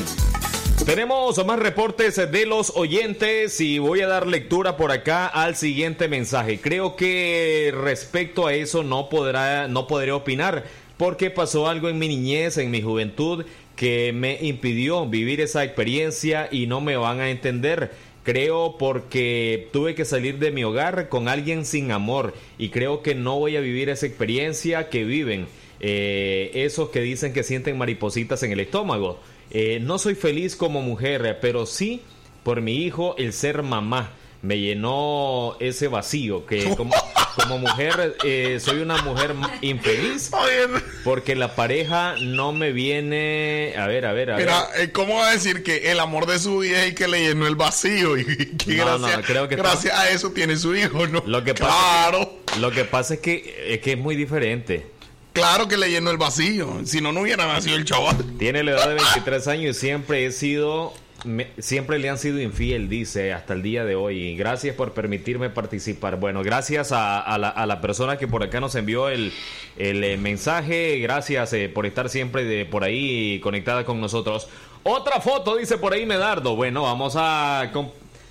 S4: Tenemos más reportes de los oyentes y voy a dar lectura por acá al siguiente mensaje. Creo que respecto a eso no podrá, no podré opinar porque pasó algo en mi niñez, en mi juventud, que me impidió vivir esa experiencia y no me van a entender. Creo porque tuve que salir de mi hogar con alguien sin amor y creo que no voy a vivir esa experiencia que viven eh, esos que dicen que sienten maripositas en el estómago. Eh, no soy feliz como mujer, pero sí por mi hijo el ser mamá. Me llenó ese vacío que [laughs] como, como mujer eh, soy una mujer infeliz [laughs] porque la pareja no me viene a ver a ver a ver
S5: Mira, eh, ¿cómo va a decir que el amor de su vida es el que le llenó el vacío? Y que
S4: No, no,
S5: gracias,
S4: creo que
S5: gracias a eso tiene su hijo, ¿no?
S4: lo que
S5: claro,
S4: pasa, lo que pasa es que es que es muy diferente
S5: claro que le llenó el vacío. Si no, no hubiera nacido el chaval.
S4: Tiene la edad de 23 años y siempre he sido, me- siempre le han sido infiel, dice, hasta el día de hoy. Gracias por permitirme participar. Bueno, gracias a, a la, a la persona que por acá nos envió el, el, eh, mensaje. Gracias eh, por estar siempre de, por ahí conectada con nosotros. Otra foto, dice por ahí Medardo. Bueno, vamos a,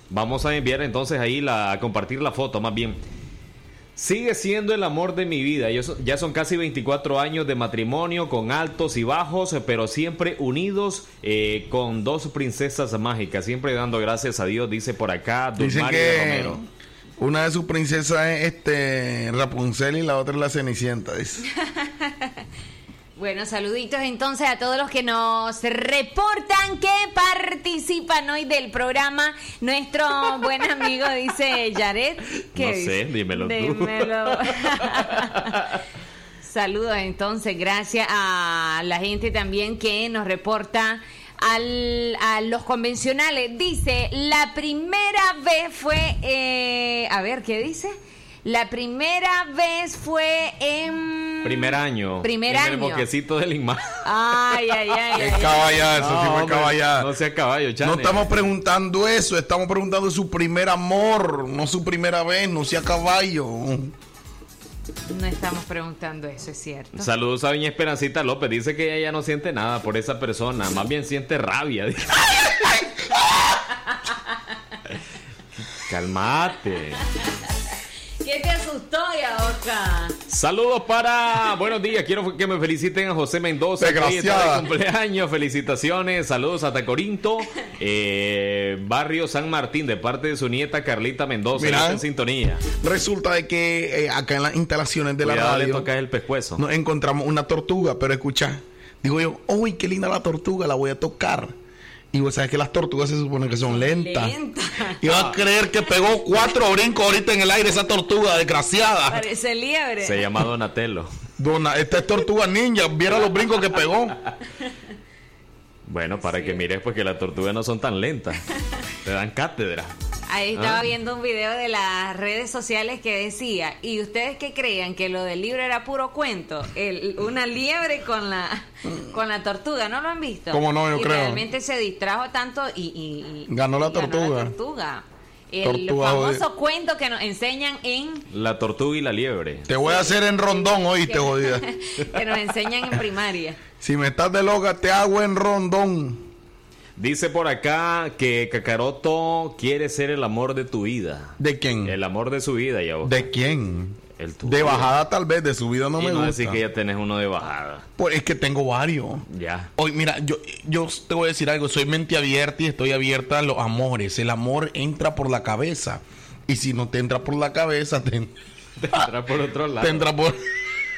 S4: vamos a enviar entonces ahí la, a compartir la foto, más bien. Sigue siendo el amor de mi vida. Yo so- ya son casi 24 años de matrimonio con altos y bajos, pero siempre unidos eh, con dos princesas mágicas. Siempre dando gracias a Dios, dice por acá
S5: Dicen
S4: Dulmaria
S5: que
S4: Romero.
S5: una de sus princesas es este Rapunzel y la otra es la Cenicienta. dice. [laughs]
S7: Bueno, saluditos entonces a todos los que nos reportan que participan hoy del programa. Nuestro buen amigo dice Jared. ¿qué
S4: No sé, dímelo tú.
S7: Dímelo. [laughs] Saludos entonces, gracias a la gente también que nos reporta al, a los convencionales. Dice, la primera vez fue, eh, a ver, ¿qué dice? La primera vez fue en...
S4: Primer año.
S7: Primer
S4: en el
S7: año.
S4: bosquecito del Lima.
S7: Ay, ay, ay. [laughs] ay.
S5: Caballada, eso sí fue caballada.
S4: No sea caballo,
S5: No
S4: Chane.
S5: estamos preguntando eso, estamos preguntando su primer amor, no su primera vez, no sea caballo.
S7: No estamos preguntando eso, es cierto.
S4: Saludos a doña Esperancita López. Dice que ella ya no siente nada por esa persona. Más bien siente rabia. Calmate. [laughs]
S7: ¿Qué te asustó,
S4: Saludos para. Buenos días. Quiero que me feliciten a José Mendoza. que está de cumpleaños. Felicitaciones. Saludos a Tacorinto. eh, barrio San Martín, de parte de su nieta Carlita Mendoza.
S5: Mira.
S4: Está en sintonía.
S5: Resulta de que eh, acá en las instalaciones de la
S4: Cuidado, le
S5: radio
S4: toca el pescuezo.
S5: nos encontramos una tortuga, pero escucha, digo yo, uy, qué linda la tortuga, la voy a tocar. Y vos sabes que las tortugas se supone que son lentas.
S7: Lenta.
S5: Y vas a creer que pegó cuatro brincos ahorita en el aire esa tortuga, desgraciada.
S7: Parece liebre.
S4: Se llama Donatello.
S5: Dona, esta es tortuga ninja, viera los brincos que pegó.
S4: Bueno, para que mires, pues que las tortugas no son tan lentas. Te dan cátedra.
S7: Ahí estaba
S4: Ah.
S7: viendo un video de las redes sociales que decía, ¿y ustedes qué creían? ¿Que lo del libro era puro cuento? El, una liebre con la, con la tortuga, ¿no lo han visto?
S5: ¿Cómo no? Yo
S7: y
S5: creo.
S7: realmente se distrajo tanto y... y- y-
S5: Ganó la tortuga.
S7: tortuga. El
S5: Tortuga,
S7: famoso cuento que nos enseñan en...
S4: La tortuga y la liebre.
S5: Te voy a hacer en rondón, oíste, jodida. [laughs]
S7: que nos enseñan en primaria.
S5: Si me estás de loca, te hago en rondón.
S4: Dice por acá que Kakaroto quiere ser el amor de tu vida.
S5: ¿De quién?
S4: El amor de su vida, ya vos.
S5: ¿De quién?
S4: El tuyo.
S5: De bajada tal vez, de subida no
S4: y
S5: me
S4: no
S5: gusta.
S4: decir que ya tenés uno de bajada.
S5: Pues es que tengo varios.
S4: Ya.
S5: Hoy, mira, yo, yo te voy a decir algo, soy mente abierta y estoy abierta a los amores. El amor entra por la cabeza. Y si no te entra por la cabeza, te, [laughs]
S4: Te entra por otro lado.
S5: te entra por,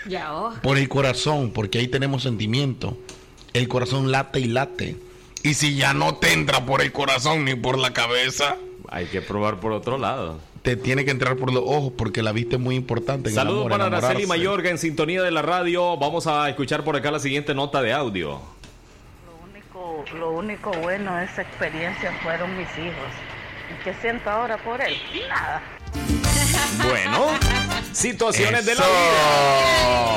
S7: Ya, oh.
S5: por el corazón, porque ahí tenemos sentimiento. El corazón late y late. Y si ya no te entra por el corazón ni por la cabeza,
S4: Hay que probar por otro lado.
S5: te tiene que entrar por los ojos porque la vista es muy importante.
S4: Saludos para Araceli. Mayorga en sintonía de la radio. Vamos a escuchar por acá la siguiente nota de audio.
S31: único- lo único bueno de esa experiencia fueron mis hijos. ¿Y qué siento ahora por él? Nada.
S4: Bueno, [laughs] situaciones de la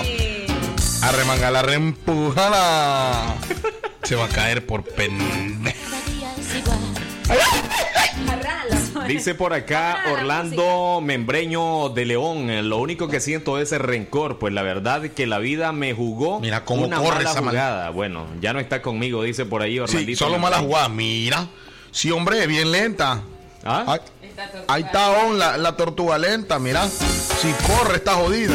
S4: vida.
S5: Arremangala, reempujala. Se va a caer por pendejo.
S4: Dice por acá Orlando Membreño de León, eh, lo único que siento es el rencor, pues la verdad que la vida me jugó
S5: Mira cómo
S4: una
S5: corre
S4: mala
S5: esa mal-
S4: jugada. Bueno, ya no está conmigo, dice por ahí
S5: Sí,
S4: Orlandito.
S5: solo mala jugada. Mira. Sí, hombre, bien lenta.
S4: ¿Ah?
S5: Ahí, ahí está on, la, la tortuga lenta, mira. Si corre, está jodida.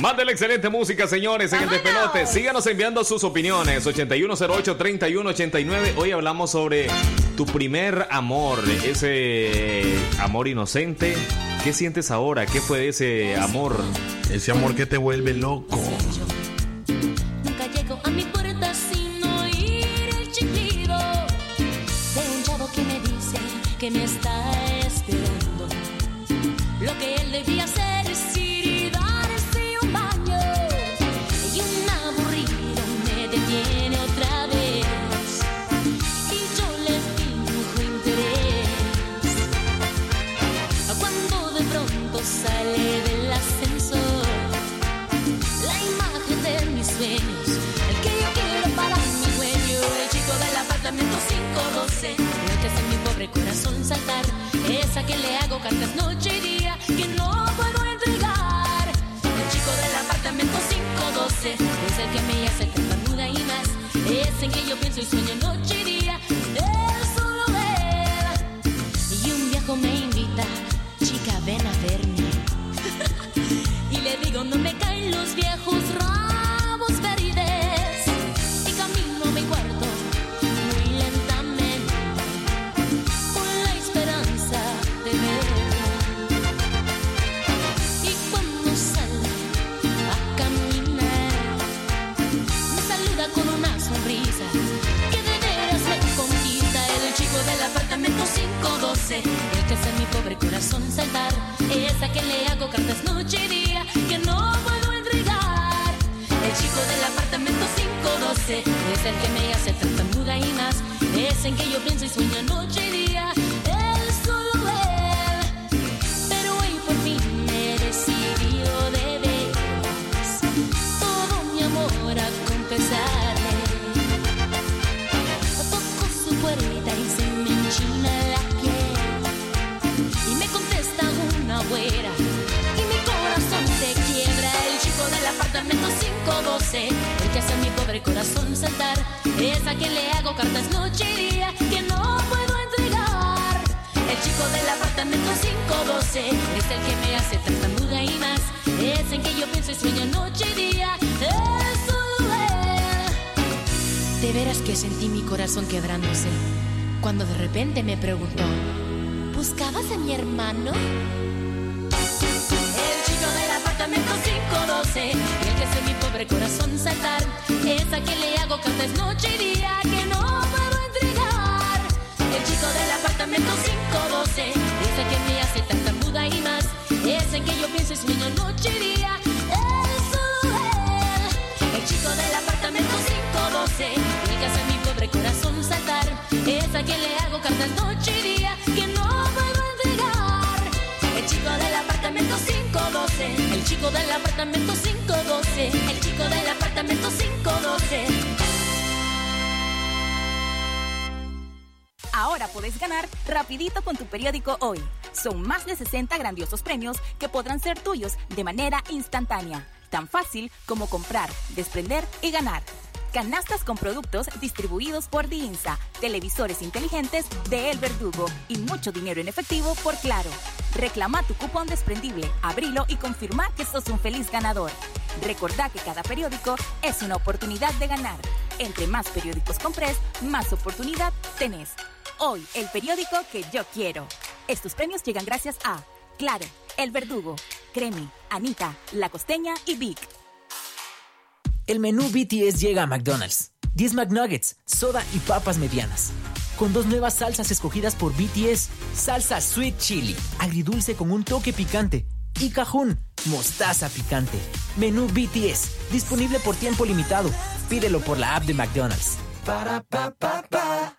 S4: Más de la excelente música, señores, en el despelote. Síganos enviando sus opiniones. 8108-3189. Hoy hablamos sobre tu primer amor, ese amor inocente. ¿Qué sientes ahora? ¿Qué fue ese amor?
S5: Ese amor que te vuelve loco.
S32: Nunca llego a de hoy.
S10: Son más de 60 grandiosos premios que podrán ser tuyos de manera instantánea. Tan fácil como comprar, desprender y ganar. Canastas con productos distribuidos por Diinsa, televisores inteligentes de El Verdugo y mucho dinero en efectivo por Claro. Reclama tu cupón desprendible, abrilo y confirma que sos un feliz ganador. Recordá que cada periódico es una oportunidad de ganar. Entre más periódicos compres, más oportunidad tenés. Hoy, el periódico que yo quiero. Estos premios llegan gracias a Claro, El Verdugo, Cremi, Anita, La Costeña y Vic.
S11: El menú BTS llega a McDonald's. 10 McNuggets, soda y papas medianas. Con dos nuevas salsas escogidas por BTS. Salsa Sweet Chili, agridulce con un toque picante. Y Cajún, mostaza picante. Menú BTS, disponible por tiempo limitado. Pídelo por la app de McDonald's.
S33: Para pa pa pa.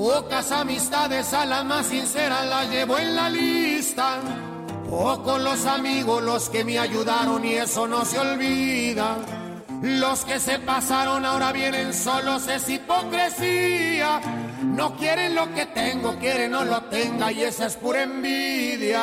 S23: Pocas amistades a la más sincera la llevo en la lista. Pocos los amigos los que me ayudaron y eso no se olvida. Los que se pasaron ahora vienen solos, es hipocresía. No quieren lo que tengo, quieren no lo tenga y esa es pura envidia.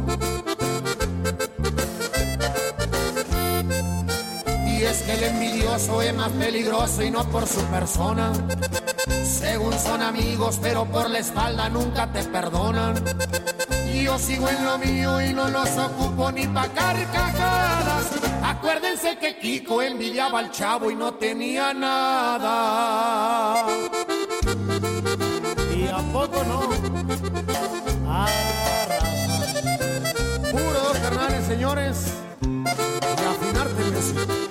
S23: Es que el envidioso es más peligroso y no por su persona. Según son amigos, pero por la espalda nunca te perdonan. Yo sigo en lo mío y no los ocupo ni pa' carcajadas. Acuérdense que Kiko envidiaba al chavo y no tenía nada. Y a poco no. Puro dos carnales, señores. Y afinarte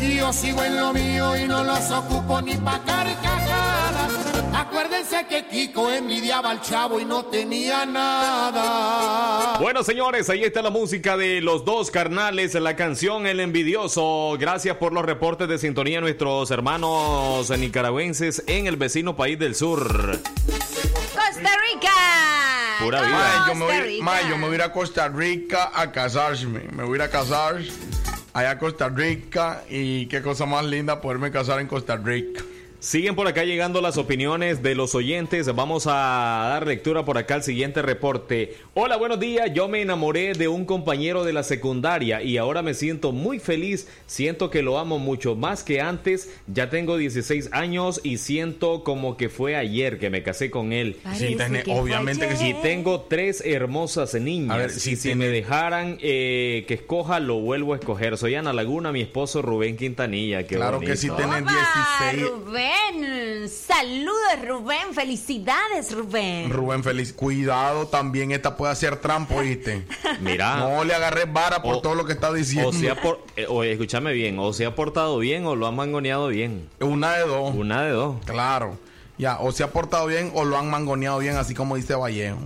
S23: Y yo sigo en lo mío y no los ocupo ni pa' carcajadas. Acuérdense que Kiko envidiaba al chavo y no tenía nada.
S4: Bueno, señores, ahí está la música de los dos carnales, la canción El Envidioso. Gracias por los reportes de sintonía, nuestros hermanos nicaragüenses en el vecino país del sur.
S7: Costa Rica.
S4: Pura vida.
S5: Yo, me
S7: Costa
S5: voy, yo me voy a ir a Costa Rica a casarme. Me voy a ir a casar allá a Costa Rica y qué cosa más linda poderme casar en Costa Rica.
S4: Siguen por acá llegando las opiniones de los oyentes. Vamos a dar lectura por acá al siguiente reporte. Hola, buenos días. Yo me enamoré de un compañero de la secundaria y ahora me siento muy feliz. Siento que lo amo mucho más que antes. Ya tengo 16 años y siento como que fue ayer que me casé con él.
S5: Sí, que obviamente que sí.
S4: Y tengo tres hermosas niñas.
S5: A ver,
S4: y
S5: sí
S4: si me dejaran eh, que escoja, lo vuelvo a escoger. Soy Ana Laguna, mi esposo Rubén Quintanilla. Qué
S5: Claro que sí tienen
S7: Ah,
S5: 16.
S7: Rubén, saludos Rubén, felicidades Rubén.
S5: Rubén Feliz, cuidado, también esta puede hacer trampo, ¿oíste? [laughs]
S4: Mira.
S5: No le agarres vara por
S4: O-
S5: todo lo que está diciendo.
S4: O sea, por, eh, o escúchame bien, o se ha portado bien o lo han mangoneado bien.
S5: Una de dos.
S4: Una de dos.
S5: Claro. Ya, o se ha portado bien o lo han mangoneado bien, así como dice Vallejo.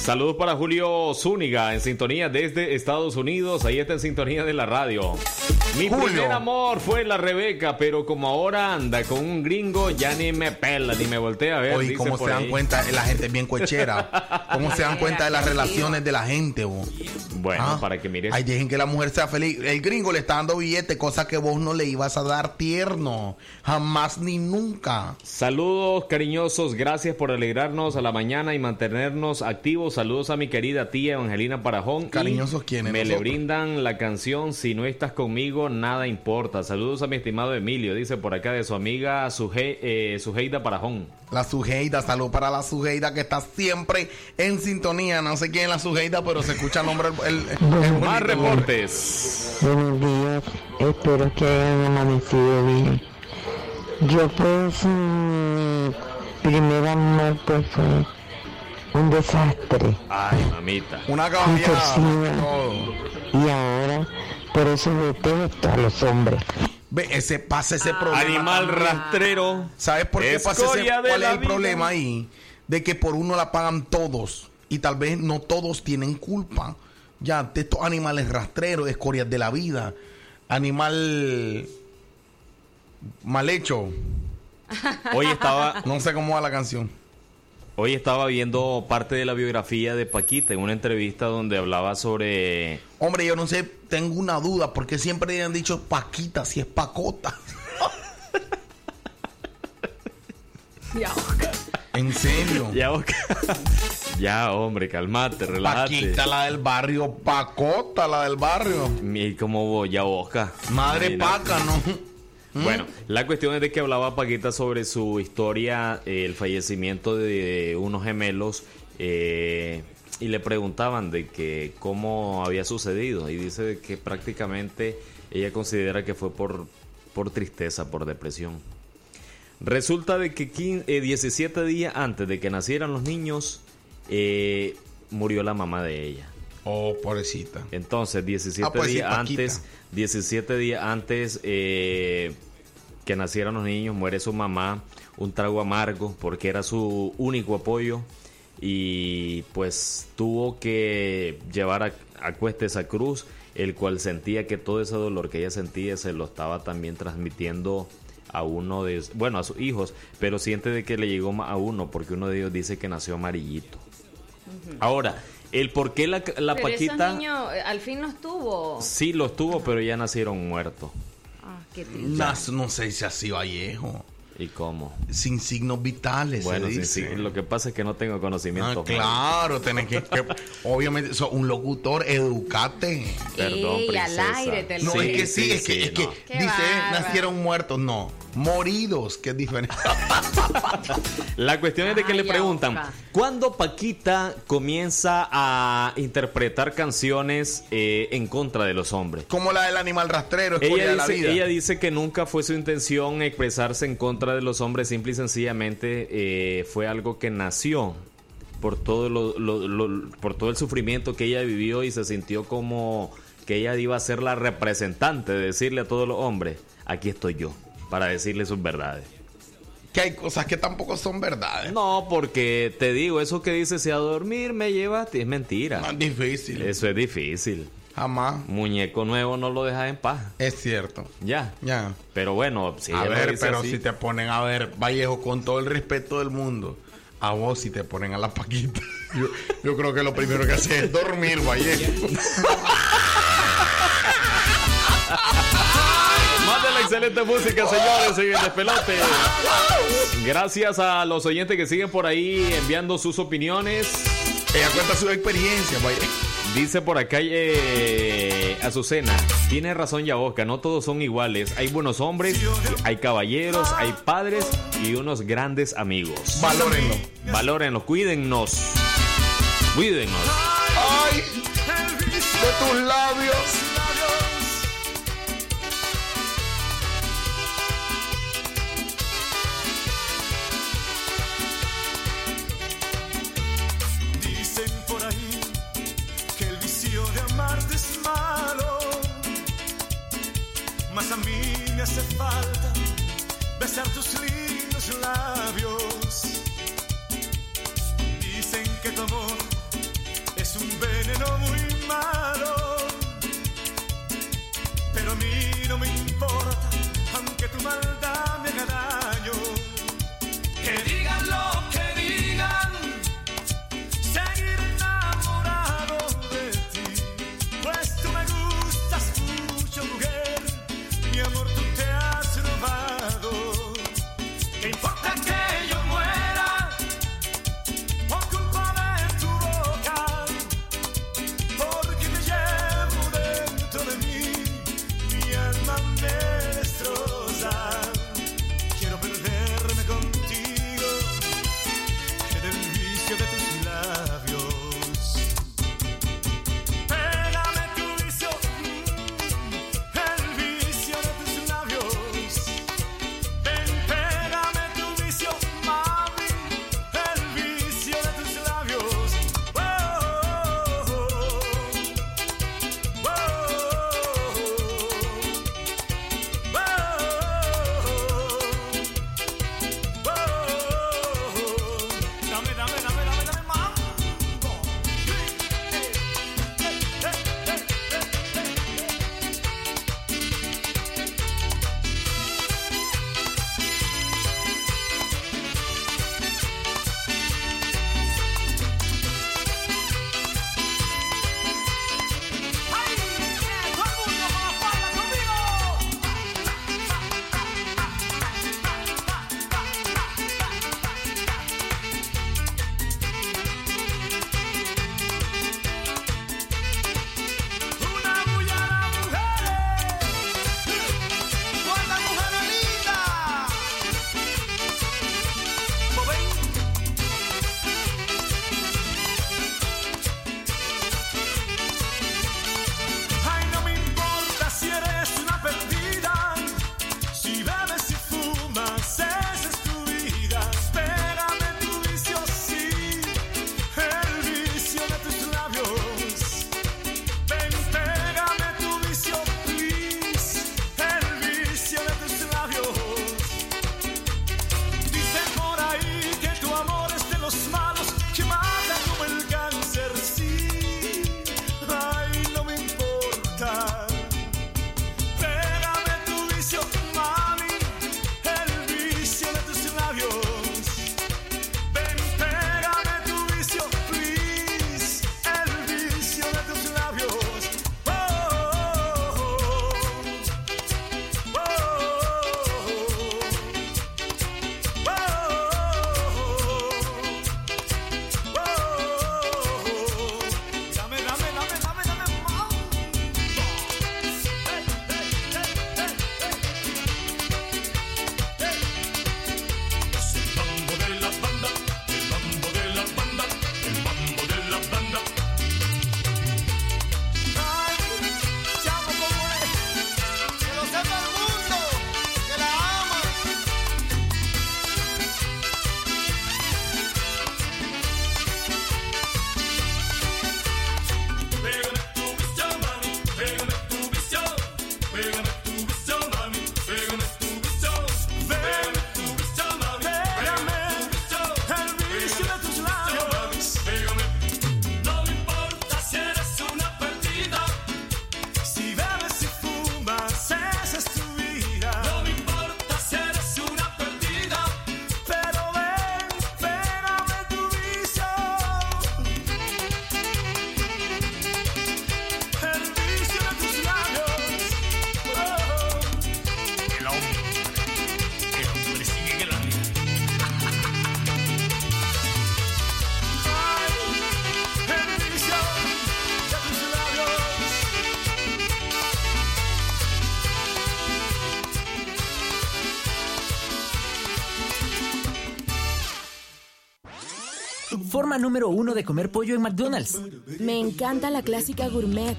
S4: Saludos para Julio Zúñiga en sintonía desde Estados Unidos. Ahí está en sintonía de la radio. Mi
S5: Julio.
S4: primer amor fue la Rebeca, pero como ahora anda con un gringo, ya ni me pela, ni me voltea a ver.
S5: Oye, cómo se dan
S4: ahí.
S5: cuenta, la gente es bien cochera. Cómo se dan cuenta de las relaciones de la gente, vos.
S4: Bueno,
S5: Ah.
S4: para que mires.
S5: Ay, dejen que la mujer sea feliz. El gringo le está dando billete, cosa que vos no le ibas a dar tierno. Jamás ni nunca.
S4: Saludos cariñosos, gracias por alegrarnos a la mañana y mantenernos activos. Saludos a mi querida tía Evangelina Parajón.
S5: Cariñosos, ¿quiénes?
S4: Me le brindan la canción Si no estás conmigo, nada importa. Saludos a mi estimado Emilio, dice por acá de su amiga Suje, eh, Sujeida Parajón.
S5: La Sujeida, salud para la Sujeida que está siempre en sintonía. No sé quién es la Sujeida, pero se escucha el nombre. El, el- el bonito
S4: Más reportes.
S34: Buenos días, espero que hayan amanecido bien. Yo pues, mi primer amor pues fue un desastre,
S4: Ay, mamita.
S5: Una
S34: y ahora por eso detesto a los hombres.
S5: Ve, ese pasa ese problema.
S4: Animal
S5: también.
S4: rastrero.
S5: ¿Sabes por qué pasa ese ¿Cuál es el
S4: vida.
S5: problema ahí? De que por uno la pagan todos. Y tal vez no todos tienen culpa. Ya, de estos animales rastreros, escorias de la vida. Animal mal hecho.
S4: Hoy estaba,
S5: No sé cómo va la canción.
S4: Hoy estaba viendo parte de la biografía de Paquita en una entrevista donde hablaba sobre
S5: Hombre, yo no sé, tengo una duda, porque siempre le han dicho Paquita si es Pacota. [laughs] En serio.
S4: Ya, Oscar. [laughs] ya, hombre, calmate, relájate.
S5: Paquita, la del barrio, Pacota, la del barrio.
S4: Y como ya Oscar.
S5: Madre
S4: Imagínate.
S5: Paca, ¿no? ¿Mm?
S4: Bueno, la cuestión es de que hablaba Paquita sobre su historia, eh, el fallecimiento de unos gemelos, eh, y le preguntaban de que cómo había sucedido, y dice de que prácticamente ella considera que fue por, por tristeza, por depresión. Resulta de que quin- eh, 17 días antes de que nacieran los niños, eh, murió la mamá de ella.
S5: Oh, pobrecita.
S4: Entonces, 17
S5: Ah, pues
S4: días antes, 17 días antes eh, que nacieran los niños, muere su mamá, un trago amargo, porque era su único apoyo. Y pues tuvo que llevar a, a cuesta esa cruz, el cual sentía que todo ese dolor que ella sentía se lo estaba también transmitiendo a uno de, bueno, a sus hijos, pero siente de que le llegó a uno, porque uno de ellos dice que nació amarillito. Ahora, el por qué la, la
S7: Pero
S4: Paquita...
S7: esos niños eh, al fin los tuvo.
S4: Sí, los tuvo, pero ya nacieron muertos.
S7: Ah, qué triste.
S5: Nas- no sé si así Vallejo.
S4: ¿Y cómo?
S5: Sin signos vitales.
S4: Bueno,
S5: se
S4: sí,
S5: dice.
S4: sí, lo que pasa es que no tengo
S5: Ah,
S4: conocimiento.
S5: claro, tenés que, que- obviamente, sos un locutor, educate.
S4: Perdón,
S7: Ey, al
S4: princesa.
S7: aire te lo
S5: No, es que sí, es que, es que
S4: no.
S5: Dice,
S7: bárbaro.
S5: nacieron muertos, no, moridos, que es diferente. [laughs]
S4: La cuestión es de que
S7: Ay,
S4: le preguntan. ¿cuándo Paquita comienza a interpretar canciones eh, en contra de los hombres?
S5: Como la del animal rastrero,
S4: Ella
S5: de la
S4: dice,
S5: vida.
S4: ella dice que nunca fue su intención expresarse en contra de los hombres, simple y sencillamente eh, fue algo que nació por todo, lo- lo- lo- por todo el sufrimiento que ella vivió y se sintió como que ella iba a ser la representante de decirle a todos los hombres, aquí estoy yo, para decirle sus verdades.
S5: que hay cosas que tampoco son verdades.
S4: No, porque te digo, eso que dices, si a dormir me llevaste, es mentira.
S5: No es difícil.
S4: Eso es difícil.
S5: Jamás.
S4: Muñeco nuevo no lo dejas en paz.
S5: Es cierto.
S4: Ya.
S5: Ya.
S4: Pero bueno, si
S5: a ver, pero
S4: así-
S5: si te ponen a ver, Vallejo, con todo el respeto del mundo, a vos si te ponen a la paquita, [laughs] yo, yo creo que lo primero que haces es dormir, Vallejo. [laughs]
S4: La excelente música, señores, en el despelote. Gracias a los oyentes que siguen por ahí enviando sus opiniones.
S5: Ella cuenta su experiencia, Vallejo.
S4: Dice por acá eh, Azucena, tiene razón Yaboca, no todos son iguales. Hay buenos hombres, hay caballeros, hay padres y unos grandes amigos.
S5: Valórenlo.
S4: Valórenlo, cuídennos. Cuídennos.
S5: ¡Ay! De tus labios.
S19: Besar tus
S11: Forma número uno de comer pollo en McDonald's.
S3: Me encanta la clásica gourmet.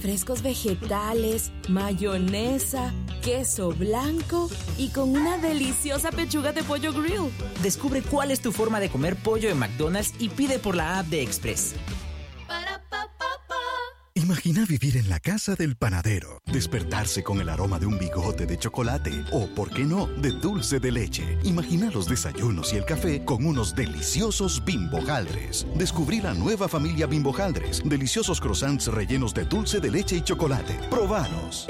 S3: Frescos vegetales, mayonesa, queso blanco y con una deliciosa pechuga de pollo grill.
S11: Descubre cuál es tu forma de comer pollo en McDonald's y pide por la app de Express.
S24: Imagina vivir en la casa del panadero, despertarse con el aroma de un bigote de chocolate o, por qué no, de dulce de leche. Imagina los desayunos y el café con unos deliciosos bimbojaldres. Descubrí la nueva familia bimbojaldres, deliciosos croissants rellenos de dulce de leche y chocolate. Probanos.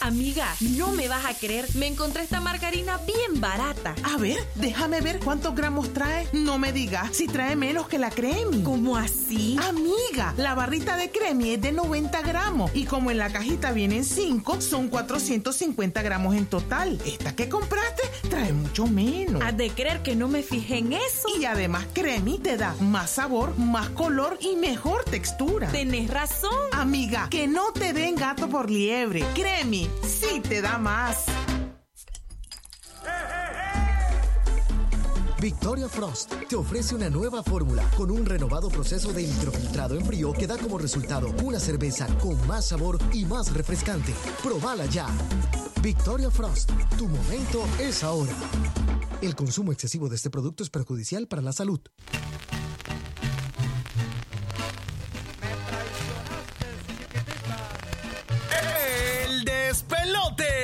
S17: Amiga, no me vas a creer. Me encontré esta margarina bien barata.
S35: A ver, déjame ver cuántos gramos trae. No me digas si trae menos que la cremi.
S17: ¿Cómo así?
S35: Amiga, la barrita de cremi es de 90 gramos y como en la cajita vienen 5, son 450 gramos en total. Esta que compraste trae mucho menos.
S17: Has de creer que no me fijé en eso.
S35: Y además cremi te da más sabor, más color y mejor textura.
S17: Tenés razón.
S35: Amiga, que no te den gato por liebre. Cremi sí te da más.
S36: Victoria Frost te ofrece una nueva fórmula con un renovado proceso de microfiltrado en frío que da como resultado una cerveza con más sabor y más refrescante. Probala ya. Victoria Frost, tu momento es ahora. El consumo excesivo de este producto es perjudicial para la salud.
S1: El despelote.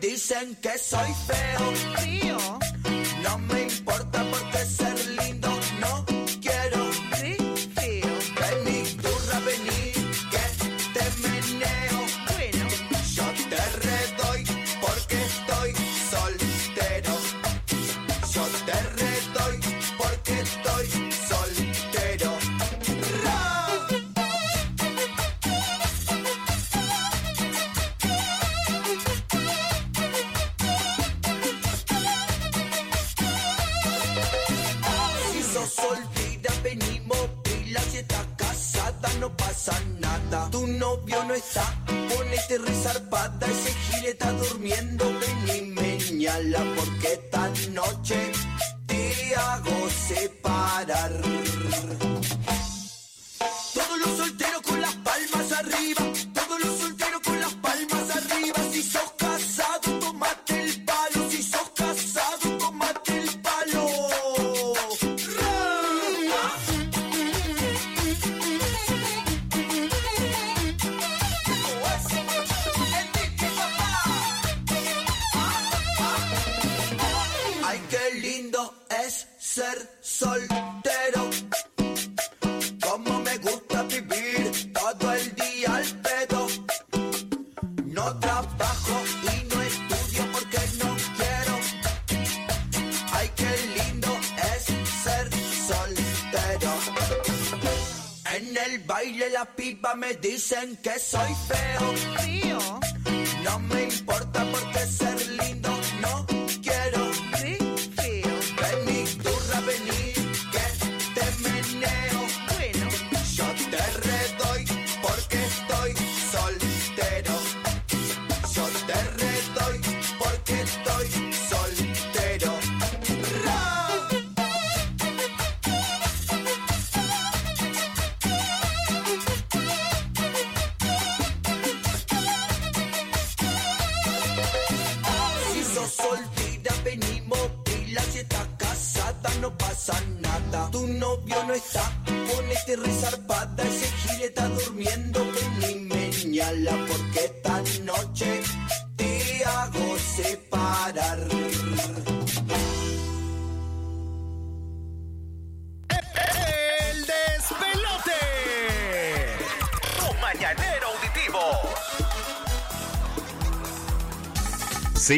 S19: Dicen que baile la pipa me dicen que soy feo. No me importa porque ser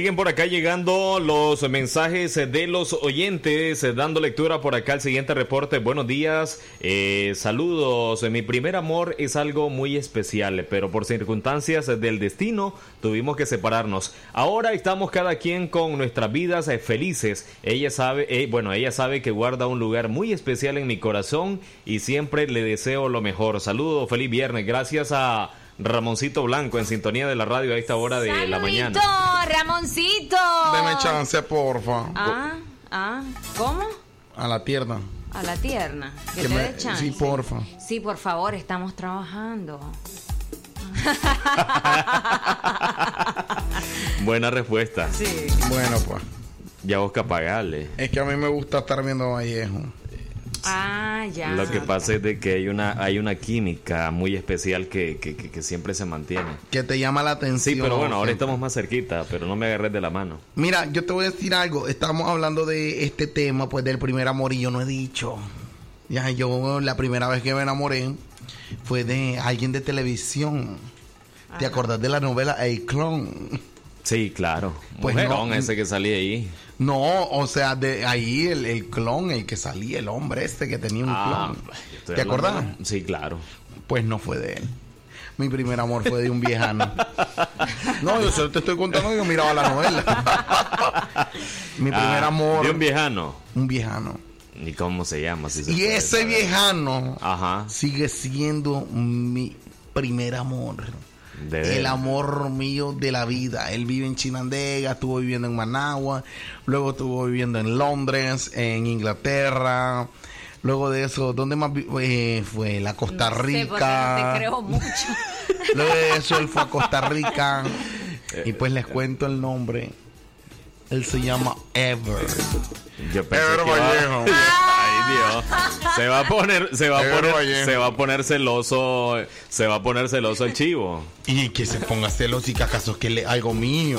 S4: Siguen por acá llegando los mensajes de los oyentes, eh, dando lectura por acá al siguiente reporte. Buenos días, eh, saludos. Mi primer amor es algo muy especial, pero por circunstancias del destino tuvimos que separarnos. Ahora estamos cada quien con nuestras vidas eh, felices. Ella sabe, eh, bueno, ella sabe que guarda un lugar muy especial en mi corazón y siempre le deseo lo mejor. Saludos, feliz viernes. Gracias a Ramoncito Blanco en sintonía de la radio a esta hora de la mañana.
S7: Ramoncito.
S5: Deme chance, porfa.
S7: Ah, ah, ¿cómo?
S5: A la tierna.
S7: A la tierna. Que,
S5: Que
S7: te
S5: me-
S7: dé chance.
S5: sí, porfa.
S7: Sí, por favor, estamos trabajando. [laughs]
S4: Buena respuesta.
S7: Sí.
S5: Bueno, pues.
S4: Ya busca pagarle.
S5: Es que a mí me gusta estar viendo Vallejo.
S7: Ah, ya.
S4: Lo que pasa es de que hay una hay una química muy especial que, que, que- que siempre se mantiene.
S5: Que te llama la atención.
S4: Sí, pero bueno, ahora estamos más cerquita, pero no me agarres de la mano.
S5: Mira, yo te voy a decir algo. Estamos hablando de este tema, pues del primer amor y yo no he dicho. Ya, yo la primera vez que me enamoré fue de alguien de televisión. ¿Te acordás de la novela El Clon?
S4: Sí, claro.
S5: Pues
S4: Mujerón
S5: no.
S4: ese que salía ahí.
S5: No, o sea, de ahí el, el clon, el que salía, el hombre este que tenía un
S4: Ah,
S5: clon. ¿Te acordás?
S4: Sí, claro.
S5: Pues no fue de él. Mi primer amor fue de un viejano. [laughs] No, yo solo te estoy contando que yo miraba la novela. Mi primer
S4: Ah,
S5: amor.
S4: De un viejano.
S5: Un viejano.
S4: ¿Y cómo se llama? Si se
S5: Y ese
S4: saber.
S5: viejano
S4: Ajá.
S5: sigue siendo mi primer amor.
S4: De
S5: El amor mío de la vida. Él vive en Chinandega, estuvo viviendo en Managua, luego estuvo viviendo en Londres, en Inglaterra. Luego de eso, ¿dónde más eh, fue? La Costa
S7: no
S5: Rica.
S7: te creo mucho. [laughs]
S5: Luego de eso, él fue a Costa Rica. Y pues les cuento el nombre. Él se llama Ever.
S4: Yo pensé
S5: Ever
S4: que iba-
S5: Vallejo.
S4: Dios. Se va a poner, se va a poner, se va a poner celoso, se va a poner celoso el chivo.
S5: Y que se ponga celoso y que acaso que le, algo mío.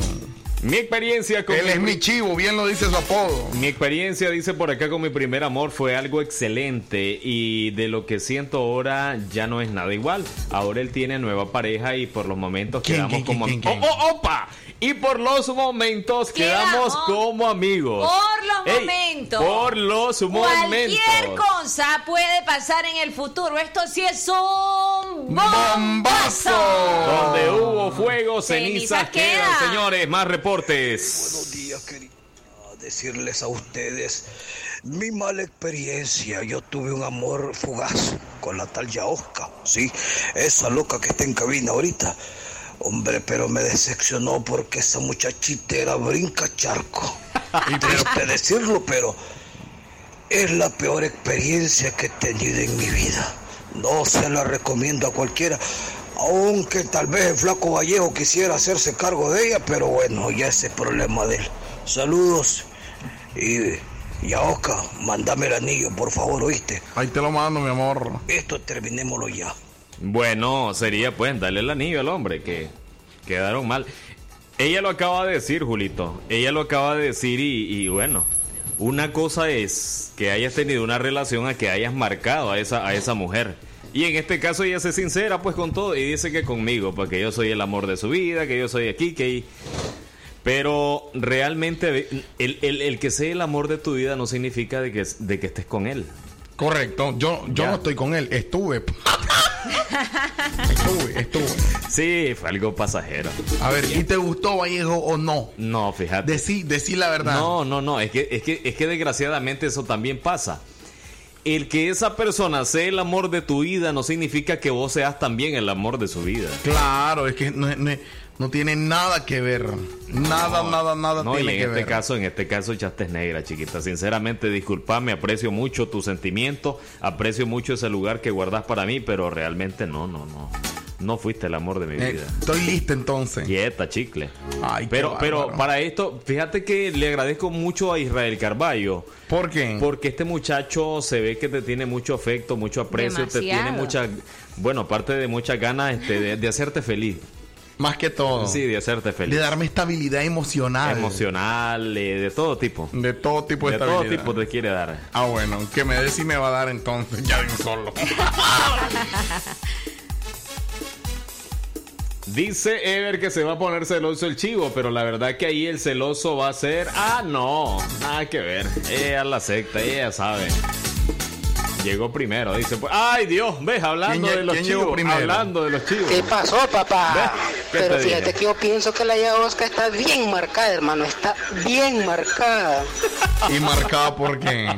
S4: Mi experiencia con
S5: Él es mi chivo, bien lo dice su apodo.
S4: Mi experiencia, dice por acá, con mi primer amor fue algo excelente y de lo que siento ahora ya no es nada igual. Ahora él tiene nueva pareja y por los momentos
S5: ¿Quién,
S4: quedamos
S5: quién,
S4: como
S5: quién, quién,
S4: ¡Oh, oh, opa! Y por los momentos quedamos como amigos.
S7: Por los
S4: Ey,
S7: momentos.
S4: Por los momentos.
S7: Cualquier cosa puede pasar en el futuro. Esto sí es un bombazo.
S4: Donde hubo fuego,
S7: Cenizas
S4: cenizas quedan, señores. Más reportes.
S37: Buenos días, quería decirles a ustedes mi mala experiencia. Yo tuve un amor fugaz con la tal Yaosca, sí, esa loca que está en cabina ahorita. Hombre, pero me decepcionó porque esa muchachita era brinca charco. [laughs] Y triste decirlo, pero es la peor experiencia que he tenido en mi vida. No se la recomiendo a cualquiera. Aunque tal vez el flaco Vallejo quisiera hacerse cargo de ella, pero bueno, ya ese es problema de él. Saludos y, y a Oscar, mándame el anillo, por favor, ¿oíste?
S5: Ahí te lo mando, mi amor.
S37: Esto terminémoslo ya.
S4: Bueno, sería pues darle el anillo al hombre que quedaron mal. Ella lo acaba de decir, Julito. Ella lo acaba de decir y, y bueno, una cosa es que hayas tenido una relación a que hayas marcado a esa, a esa mujer. Y en este caso ella se sincera pues con todo y dice que conmigo, porque yo soy el amor de su vida, que yo soy aquí, que... Pero realmente el, el- el que sea el amor de tu vida no significa de que, de que estés con él.
S5: Correcto. Yo, yo
S4: Ya.
S5: no estoy con él. Estuve. [laughs] [laughs] estuve, estuve.
S4: Sí, fue algo pasajero.
S5: A ver, ¿y te gustó Vallejo o no?
S4: No, fíjate.
S5: Decí, decí la verdad.
S4: No, no, no, es que, es que, es que desgraciadamente eso también pasa. El que esa persona sea el amor de tu vida no significa que vos seas también el amor de su vida.
S5: Claro, es que no, no- no tiene nada que ver. Nada,
S4: No,
S5: nada, nada
S4: No, y en
S5: que
S4: este
S5: ver.
S4: caso, en este caso echaste negra, chiquita. Sinceramente, disculpame, aprecio mucho tu sentimiento, aprecio mucho ese lugar que guardas para mí, pero realmente no, no, no. No fuiste el amor de mi
S5: Eh,
S4: vida.
S5: estoy listo entonces.
S4: Quieta, chicle.
S5: Ay, qué
S4: pero, pero para esto, fíjate que le agradezco mucho a Israel Carballo.
S5: ¿Por qué?
S4: Porque este muchacho se ve que te tiene mucho afecto, mucho aprecio, te tiene mucha, bueno, aparte de muchas ganas este, de, de hacerte feliz.
S5: Más que todo.
S4: Sí, de hacerte feliz.
S5: De darme estabilidad emocional.
S4: Emocional, eh, de todo tipo.
S5: De todo tipo de,
S4: De todo
S5: estabilidad.
S4: tipo te quiere dar.
S5: Ah, bueno, que me dé si me va a dar entonces, ya de un solo. [laughs]
S4: Dice Ever que se va a poner celoso el chivo, pero la verdad que ahí el celoso va a ser. Ah, no, nada que ver. Ella la secta, ella sabe. Llegó primero, dice. pues, Ay, Dios, ves, hablando
S5: ¿Quién lle-
S4: de los chivos. Hablando de los chivos.
S38: ¿Qué pasó, papá?
S4: ¿Qué
S38: Pero
S4: te
S38: fíjate
S4: dije?
S38: que yo pienso que la Yaosca está bien marcada, hermano. Está bien marcada.
S5: ¿Y marcada por qué?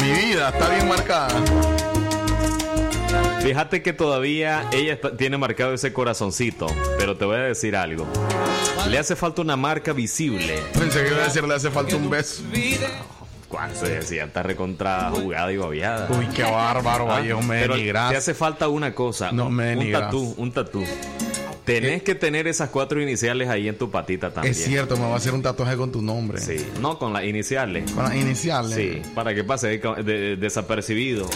S5: Mi vida está bien marcada.
S4: Fíjate que todavía ella está- tiene marcado ese corazoncito, pero te voy a decir algo. Le hace falta una marca visible.
S5: Pensé que iba a decir le hace falta un beso.
S4: Cuando se decía, está recontra jugada y babiada.
S5: Uy, qué bárbaro, Vallejo, me
S4: Pero te hace falta una cosa.
S5: No
S4: un,
S5: me
S4: un tatú, un tatú. Tenés que tener esas cuatro iniciales ahí en tu patita también.
S5: Es cierto, me va a hacer un tatuaje con tu nombre.
S4: Sí, no con las iniciales.
S5: Con las iniciales.
S4: Sí, para que pase de- de- desapercibido.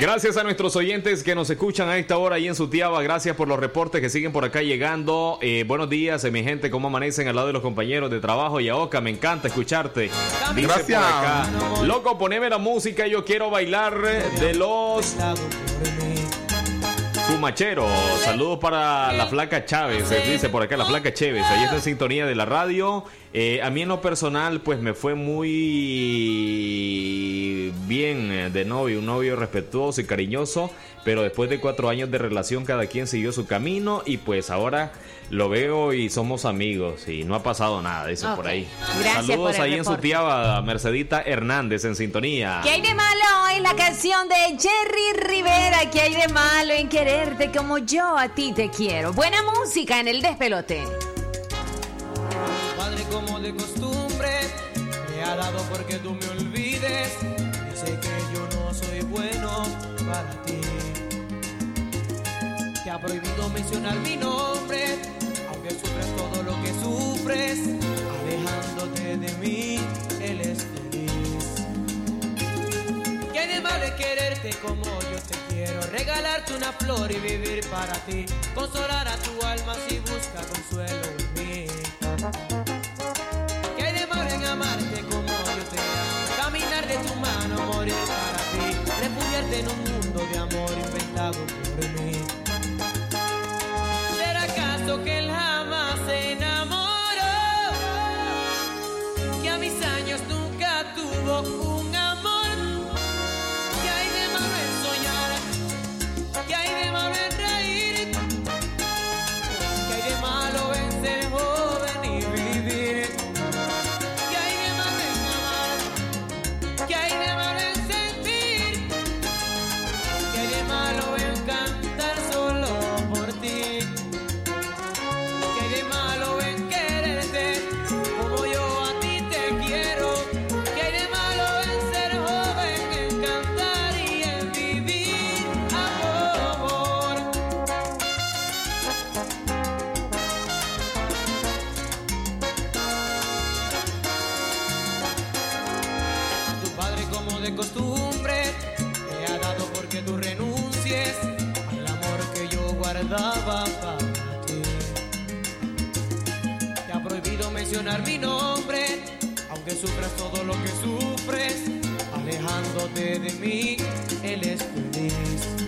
S4: Gracias a nuestros oyentes que nos escuchan a esta hora ahí en Sutiaba. Gracias por los reportes que siguen por acá llegando. Eh, buenos días, eh, mi gente. ¿Cómo amanecen al lado de los compañeros de trabajo? Y Oca, me encanta escucharte. Dice
S5: Gracias.
S4: por acá. Loco, poneme la música. Yo quiero bailar eh, de los Fumacheros. Saludos para la flaca Chávez. Dice por acá la flaca Chávez. Ahí está en sintonía de la radio. Eh, a mí en lo personal, pues me fue muy bien eh, de novio. Un novio respetuoso y cariñoso. Pero después de cuatro años de relación, cada quien siguió su camino. Y pues ahora lo veo y somos amigos. Y no ha pasado nada, dice
S7: Ok.
S4: por ahí.
S7: Gracias
S4: Saludos
S7: por el
S4: ahí en
S7: reporte.
S4: Sutiaba, Mercedita Hernández en sintonía.
S7: ¿Qué hay de malo en la canción de Jerry Rivera? ¿Qué hay de malo en quererte como yo a ti te quiero? Buena música en el despelote.
S3: Como de costumbre, me ha dado porque tú me olvides. Y sé que yo no soy bueno para ti. Te ha prohibido mencionar mi nombre, aunque sufres todo lo que sufres. Alejándote de mí, él es feliz. ¿Qué de malo es quererte como yo te quiero? Regalarte una flor y vivir para ti. Consolar a tu alma si busca consuelo en mí. Morir para ti. Refugiarte en un mundo de amor inventado por mí. ¿Será acaso que él todo lo que sufres, alejándote de mí, él es feliz.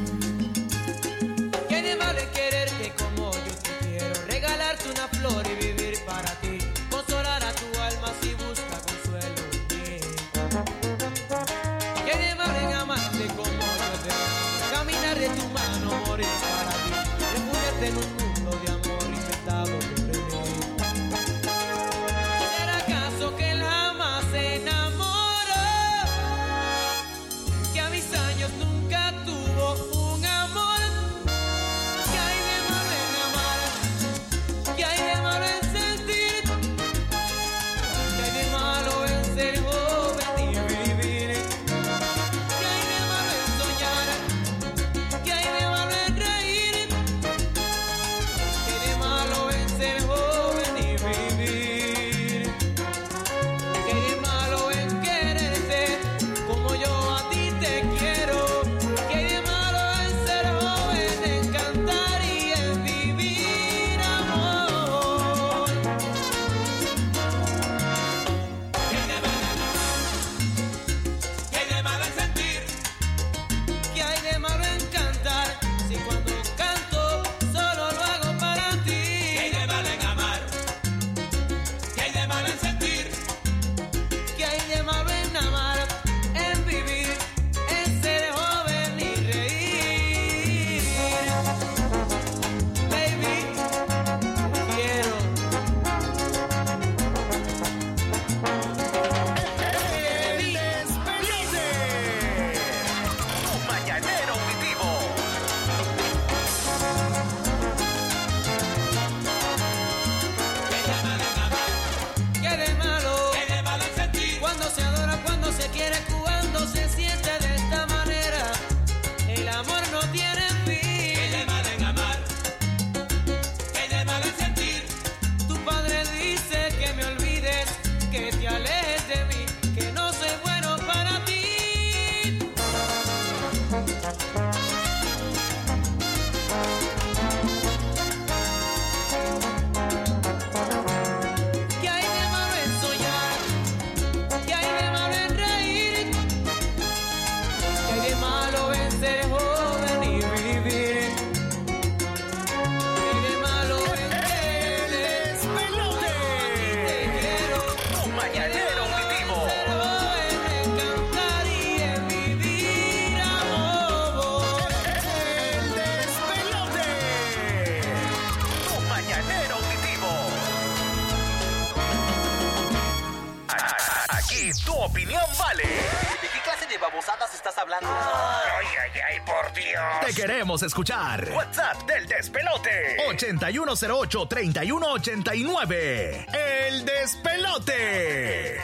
S39: Escuchar. WhatsApp del despelote. 8108-3189. El despelote.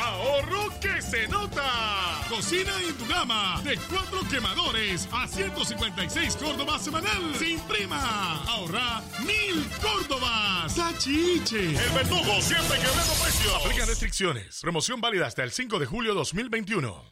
S40: ¡Ahorro que se nota! Cocina en tu gama de cuatro quemadores a 156 Córdobas semanal sin prima. Ahorra mil Córdobas. ¡Tachiche! El verdugo siempre quebrando precios. Aplican restricciones. Promoción válida hasta el 5 de julio 2021.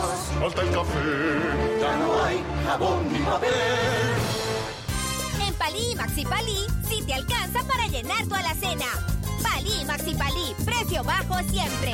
S40: falta el café,
S41: ya no hay jabón ni papel.
S6: En Palí y Maxi Palí, sí te alcanza para llenar tu alacena. Palí y Maxi Palí, precio bajo siempre.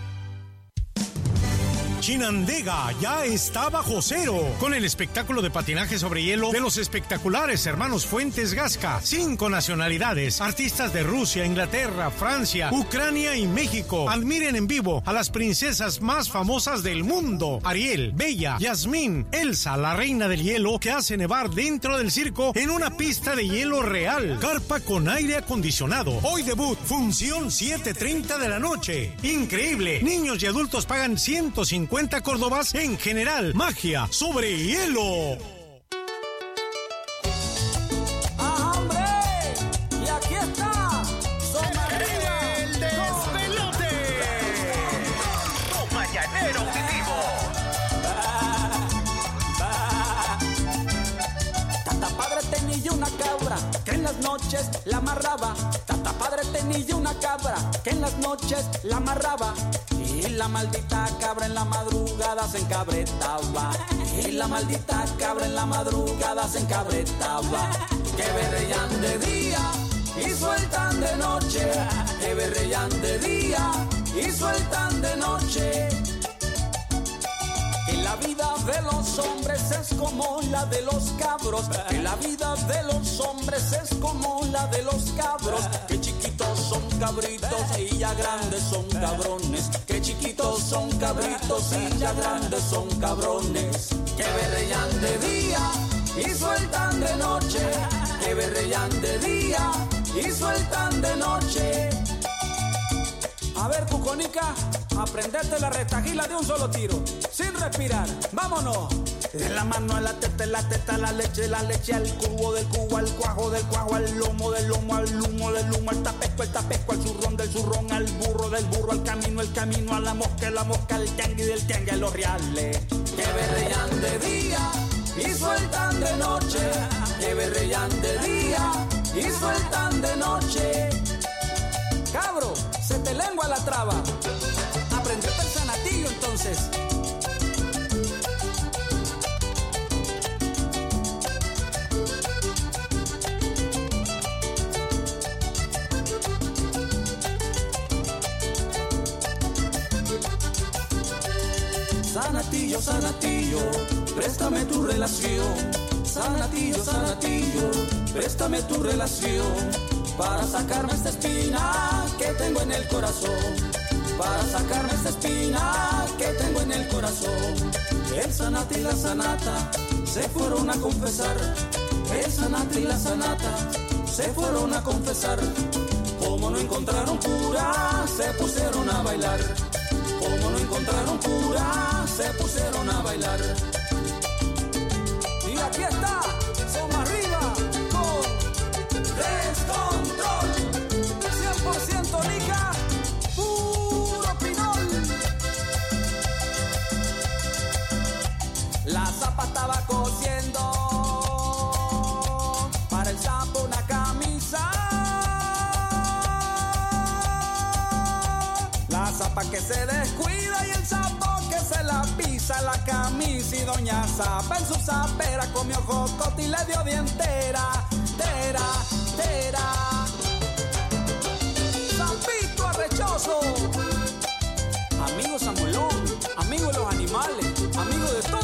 S9: Chinandega ya está bajo cero con el espectáculo de patinaje sobre hielo de los espectaculares hermanos Fuentes Gasca. Cinco nacionalidades, artistas de Rusia, Inglaterra, Francia, Ucrania y México. Admiren en vivo a las princesas más famosas del mundo. Ariel, Bella, Yasmín, Elsa, la reina del hielo que hace nevar dentro del circo en una pista de hielo real. Carpa con aire acondicionado. Hoy debut, función 7.30 de la noche. Increíble. Niños y adultos pagan 150 50 Córdobas en general. Magia sobre hielo.
S28: ¡Ah, hombre! Y aquí está. Soma arriba.
S39: El despelote. Tu mañanero auditivo.
S28: Tata padre tenía una cabra que en las noches la amarraba. Tata padre tenía una cabra que en las noches la amarraba. Y la maldita cabra en la madrugada se encabretaba. Y la maldita cabra en la madrugada se encabretaba. Que berrean de día y sueltan de noche. Que berrean de día y sueltan de noche. La vida de los hombres es como la de los cabros. Que la vida de los hombres es como la de los cabros. Que chiquitos son cabritos y ya grandes son cabrones. Que chiquitos son cabritos y ya grandes son cabrones. Que berrean de día y sueltan de noche. Que berrean de día y sueltan de noche. A ver, Cuconica, aprendete la retajila de un solo tiro, sin respirar. ¡Vámonos! De la mano a la teta, la teta, la leche, la leche al cubo, del cubo al cuajo, del cuajo al lomo, del lomo al humo, del humo al tapesco, el tapesco al zurrón, del zurrón al burro, del burro al camino, el camino a la mosca, la mosca al tiangue, del tiangue a los reales. Que berrean de día y sueltan de noche, que berrean de día y sueltan de noche. Cabro, se te lengua la traba. Aprendete el sanatillo entonces. Sanatillo, sanatillo, préstame tu relación. Sanatillo, sanatillo, préstame tu relación para sacarme esta espina que tengo en el corazón. Para sacarme esta espina que tengo en el corazón. El sanata y la sanata se fueron a confesar. El sanata y la sanata se fueron a confesar. Como no encontraron cura, se pusieron a bailar. Como no encontraron cura, se pusieron a bailar. Y aquí está,
S3: zapa estaba cosiendo. Para el sapo una camisa. La zapa que se descuida y el sapo que se la pisa. La camisa y doña zapa en su zapera comió jocote y le dio dientera, tera, tera. Zapito arrechoso, amigo Samulón, amigo de los animales, amigo de todos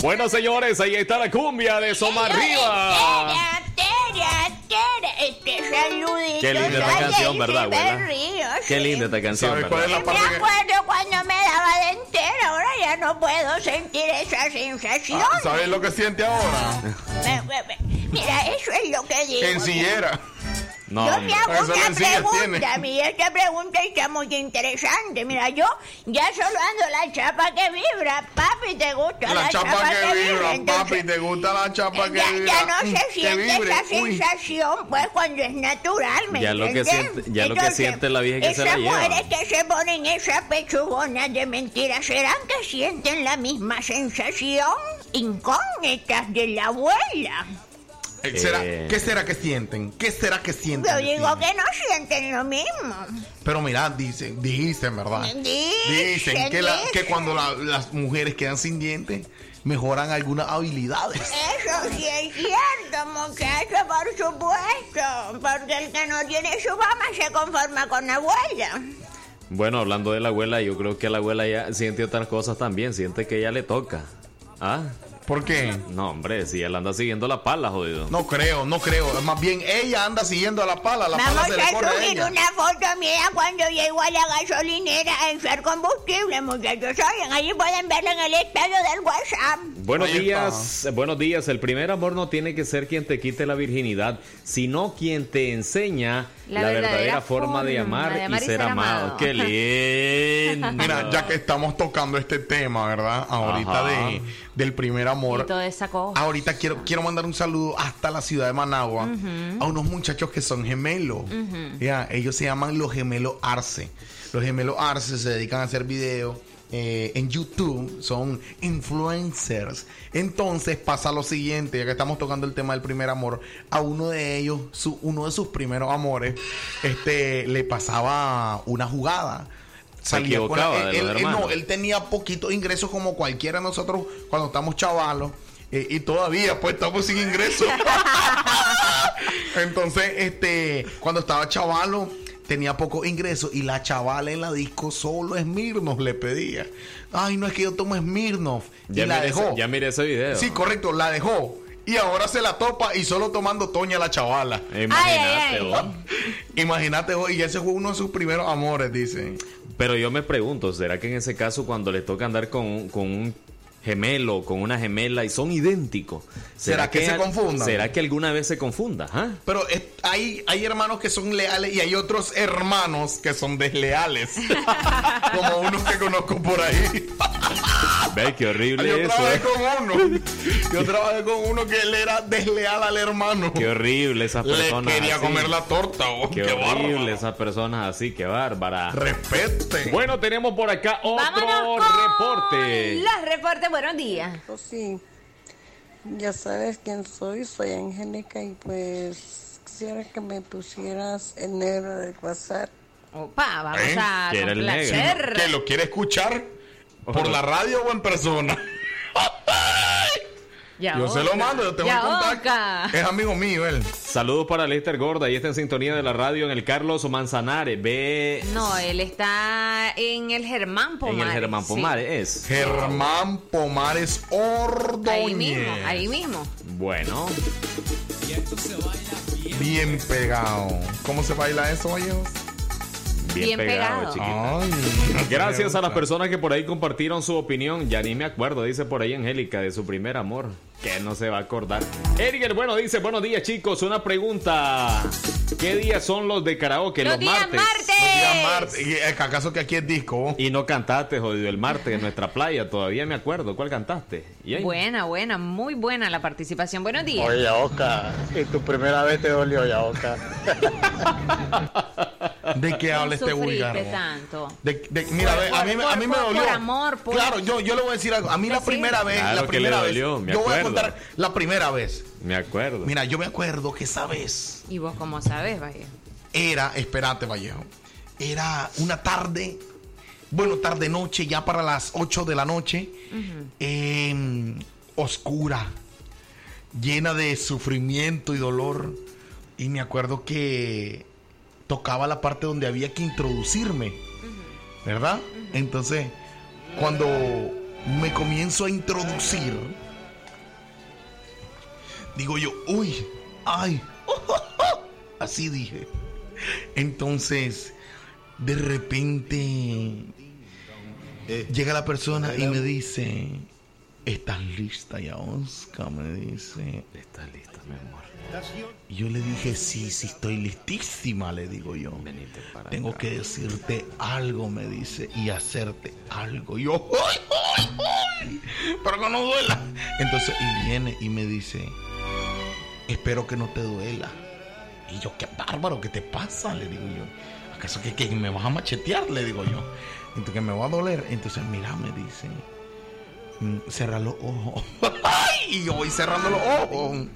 S4: Bueno, señores, ahí está la cumbia de Soma Arriba.
S6: Este saludito.
S4: Qué linda esta canción,
S6: y
S4: ¿verdad, abuela? Qué linda esta canción,
S5: ¿Sabe cuál es
S4: ¿verdad?
S5: la
S6: Me acuerdo cuando me daba de entera, ahora ya no puedo sentir esa sensación.
S5: Ah, ¿Sabes lo que siente ahora?
S6: Mira, eso es lo que digo.
S5: En sillera.
S4: No,
S6: Yo te hago una pregunta, [laughs] mira, esta pregunta está muy interesante. Mira, yo ya solo ando la chapa que vibra. Papi, ¿te gusta la,
S5: La chapa que vibra, papi, ¿te gusta la chapa que
S6: ya,
S5: vibra?
S6: ya no
S5: Mm,
S6: se
S5: que
S6: siente esa sensación, pues, cuando es natural, ¿me
S4: Ya lo que
S6: entiendes?
S4: siente- ya lo que siente la vieja que se la
S6: esas mujeres que se ponen esas pechugonas de mentira, ¿serán que sienten la misma sensación? Incógnitas de la abuela.
S5: Eh, ¿será-
S4: Eh.
S5: ¿Qué será que sienten? ¿Qué será que sienten?
S6: Yo digo que no sienten lo mismo.
S5: Pero mira, dicen, dicen, ¿verdad?
S6: Dicen,
S5: Dicen que, la- que
S6: dicen.
S5: cuando la- las mujeres quedan sin dientes, mejoran algunas habilidades.
S6: Eso sí es cierto, muchacho, por supuesto. Porque el que no tiene su mamá se conforma con la abuela.
S4: Bueno, hablando de la abuela, yo creo que la abuela ya siente otras cosas también. Siente que ya le toca. ¿Ah?
S5: ¿Por qué?
S4: No, hombre, si él anda siguiendo la pala, jodido.
S5: No creo, no creo. Más bien ella anda siguiendo a la pala, la pala
S6: Vamos
S5: se le
S6: a
S5: corre a
S6: subir
S5: ella.
S6: una foto mía cuando llego a la gasolinera a echar combustible, muchachos. Oigan, ahí pueden verlo en el estado del WhatsApp.
S4: Buenos
S5: Ahí
S4: días, eh, buenos días. El primer amor no tiene que ser quien te quite la virginidad, sino quien te enseña la,
S7: La
S4: verdadera,
S7: verdadera
S4: forma de amar,
S7: de amar
S4: y ser amado. Qué [laughs] lindo.
S5: Mira, ya que estamos tocando este tema, ¿verdad? Ahorita
S4: Ajá.
S5: de, del primer amor.
S7: Y toda esa cosa.
S5: Ahorita quiero, quiero mandar un saludo hasta la ciudad de Managua a unos muchachos que son gemelos. Ellos se llaman los gemelos Arce. Los gemelos Arce se dedican a hacer videos eh, en YouTube, son influencers. Entonces pasa lo siguiente, ya que estamos tocando el tema del primer amor, a uno de ellos, su, uno de sus primeros amores, este, le pasaba una jugada.
S4: Se
S5: la-
S4: equivocaba de
S5: él-
S4: los
S5: él-
S4: hermanos.
S5: no, él tenía poquitos ingresos como cualquiera de nosotros cuando estamos chavalos. eh, y todavía pues estamos sin ingresos. [laughs] Entonces, este, cuando estaba chavalo, tenía poco ingreso y la chavala en la disco solo Smirnoff le pedía. Ay, no es que yo tomo Smirnoff.
S4: Ya
S5: y la
S4: ese-
S5: dejó.
S4: ya miré ese video.
S5: Sí, correcto, la dejó. Y ahora se la topa y solo tomando Toña la chavala.
S4: Imagínate, vos.
S5: Imagínate, vos, y ese fue uno de sus primeros amores, dice.
S4: Pero yo me pregunto, ¿será que en ese caso cuando le toca andar con, un- con un gemelo, con una gemela y son idénticos?
S5: ¿Será que se confundan?
S4: ¿Será que alguna vez se confunda? ah?
S5: Pero es- hay, hay hermanos que son leales y hay otros hermanos que son desleales. [laughs] Como unos que conozco por ahí.
S4: Ve, qué horrible
S5: Yo
S4: eso.
S5: trabajé
S4: eh.
S5: con uno. Yo trabajé con uno que él era desleal al hermano.
S4: Qué horrible esas
S5: Le
S4: personas.
S5: quería
S4: así.
S5: comer la torta. oh,
S4: Qué,
S5: qué
S4: horrible
S5: bárbaro.
S4: esas personas así, qué bárbara.
S5: Respete.
S4: Bueno, tenemos por acá otro
S7: con
S4: reporte.
S7: Los reportes, buenos días.
S42: Pues sí, ya sabes quién soy, soy Angélica y pues quisiera que me pusieras el negro del WhatsApp.
S7: Opa, vamos
S5: ¿Eh?
S7: a
S4: ¿Quiere el negro?
S7: complacer.
S5: ¿Que lo quiere escuchar? ¿Por la radio o en persona? [laughs]
S7: Ya
S5: Yo se lo mando, yo tengo
S7: Ya
S5: el contacto.
S7: oca.
S5: Es amigo mío él.
S4: Saludos para Lester Gorda y está en sintonía de la radio en el Carlos Manzanares. Ve
S7: No, él está en el Germán Pomares.
S4: en el Germán
S7: sí.
S4: Pomares. Es.
S5: Germán Pomares Ordóñez.
S7: Ahí mismo, ahí mismo.
S4: Bueno,
S5: Bien pegado. ¿Cómo se baila eso, oye?
S4: Bien,
S7: Bien
S4: pegado,
S7: pegado.
S5: Ay, [laughs]
S4: Gracias a las personas que por ahí compartieron su opinión. Ya ni me acuerdo, dice por ahí Angélica, de su primer amor. Que no se va a acordar. Edgar, bueno, dice, buenos días chicos. Una pregunta. ¿Qué días son los de karaoke?
S7: Los
S4: Los,
S7: días
S4: martes.
S7: martes.
S5: Los días martes. ¿Y, eh, ¿Acaso que aquí es disco?
S4: Y no cantaste, jodido, el martes en nuestra playa. Todavía me acuerdo. ¿Cuál cantaste? Y
S7: Buena, buena, muy buena la participación. Buenos días.
S43: Oye, Yaoca, y tu primera vez te dolió, Yaoca. [laughs]
S5: ¿De qué habla este
S7: Sufriste
S5: vulgar?
S7: tanto.
S5: De- de- mira,
S7: Por-
S5: a mí, me- a mí me
S7: por-
S5: dolió.
S7: por amor, por-
S5: Claro, yo, yo le voy a decir algo. A mí la primera vez,
S4: Claro
S5: la
S4: que le
S5: primera
S4: dolió,
S5: vez.
S4: me
S5: yo voy a. contar la primera vez.
S4: Me acuerdo.
S5: Mira, yo me acuerdo que esa vez
S7: ¿Y vos cómo sabes, vaya?
S5: era, espérate, Vallejo, era una tarde, bueno, tarde noche, ya para las 8 de la noche, em, oscura, llena de sufrimiento y dolor. Y me acuerdo que tocaba la parte donde había que introducirme, ¿verdad? Entonces, cuando me comienzo a introducir, digo yo, uy, ay, [laughs] así dije. Entonces, de repente, llega la persona y me dice, ¿estás lista ya, Oscar? Me dice,
S4: ¿estás lista, mi amor?
S5: Y yo le dije, sí, sí, estoy listísima, le digo yo. Tengo que decirte algo, me dice, y hacerte algo. Y yo, ¡ay, ay, ay! Pero que no duela. Entonces, y viene y me dice, espero que no te duela. Y yo, qué bárbaro, ¿qué te pasa? Le digo yo. ¿Acaso que, que me vas a machetear? Le digo yo. Entonces, que me va a doler. Entonces, mira, me dice, "Mm, cerra los ojos. [laughs] Y yo voy cerrando los ojos.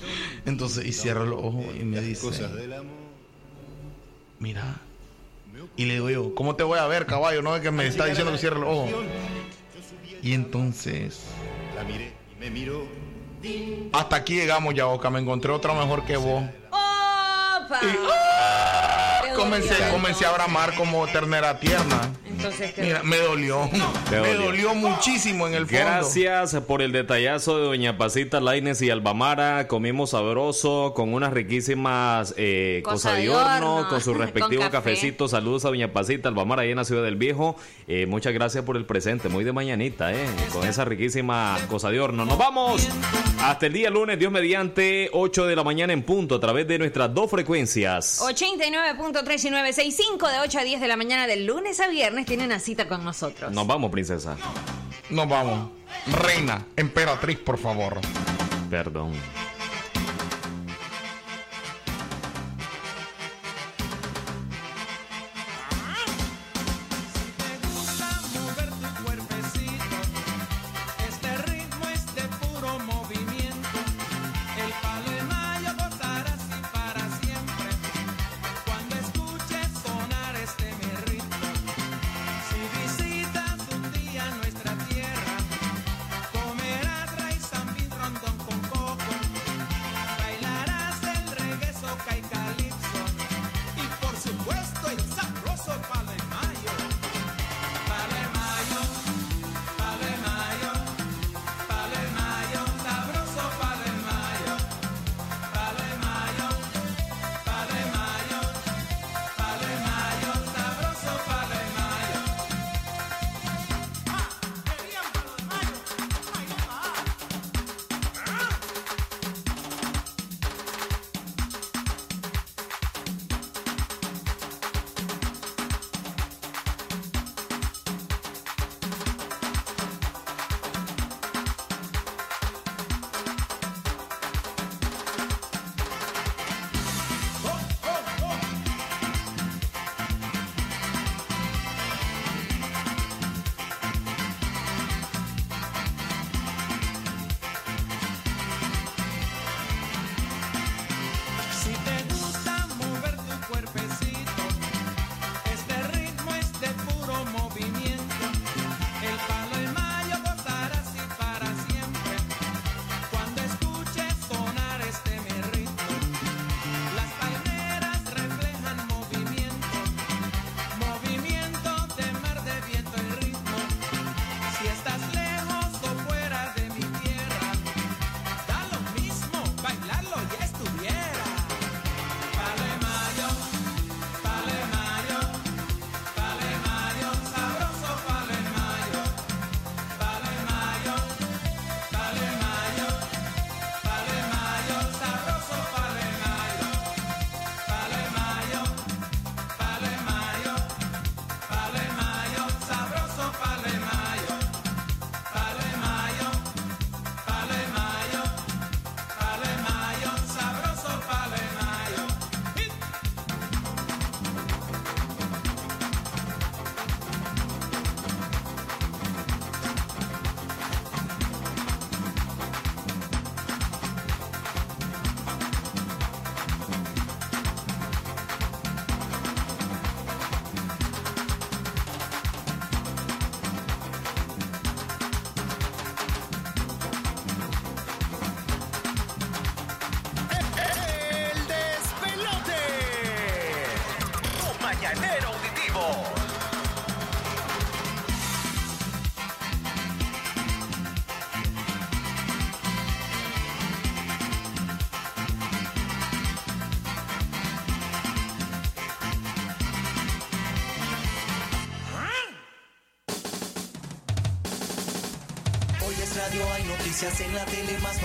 S5: Entonces, y cierra los ojos y me dice, mira. Y le digo yo, ¿cómo te voy a ver, caballo? No es que me está diciendo que cierre los ojos. Y entonces,
S44: La miré y me miró.
S5: Hasta aquí llegamos ya, Oca. Me encontré otra mejor que vos.
S7: ¡Opa! Te
S5: Comencé, a bramar como ternera tierna.
S7: Entonces, ¿qué?
S5: Mira, me dolió. Me
S4: dolió.
S5: dolió muchísimo en el fondo.
S4: Gracias por el detallazo de Doña Pasita Laines y Albamara. Comimos sabroso con unas riquísimas eh,
S7: Cosa
S4: cosas de
S7: de
S4: horno,
S7: horno,
S4: con su [laughs]
S7: con
S4: respectivo
S7: café.
S4: cafecito. Saludos a Doña Pasita Albamara ahí en la Ciudad del Viejo. Eh, muchas gracias por el presente, muy de mañanita, eh, con esa riquísima cosa de horno. Nos vamos hasta el día lunes, Dios mediante, 8 de la mañana en punto, a través de nuestras dos frecuencias.
S7: 89.3 y 965 de 8 a 10 de la mañana del lunes a viernes tiene una cita con nosotros.
S4: Nos vamos, princesa.
S5: Nos vamos. Reina, emperatriz, por favor.
S4: Perdón.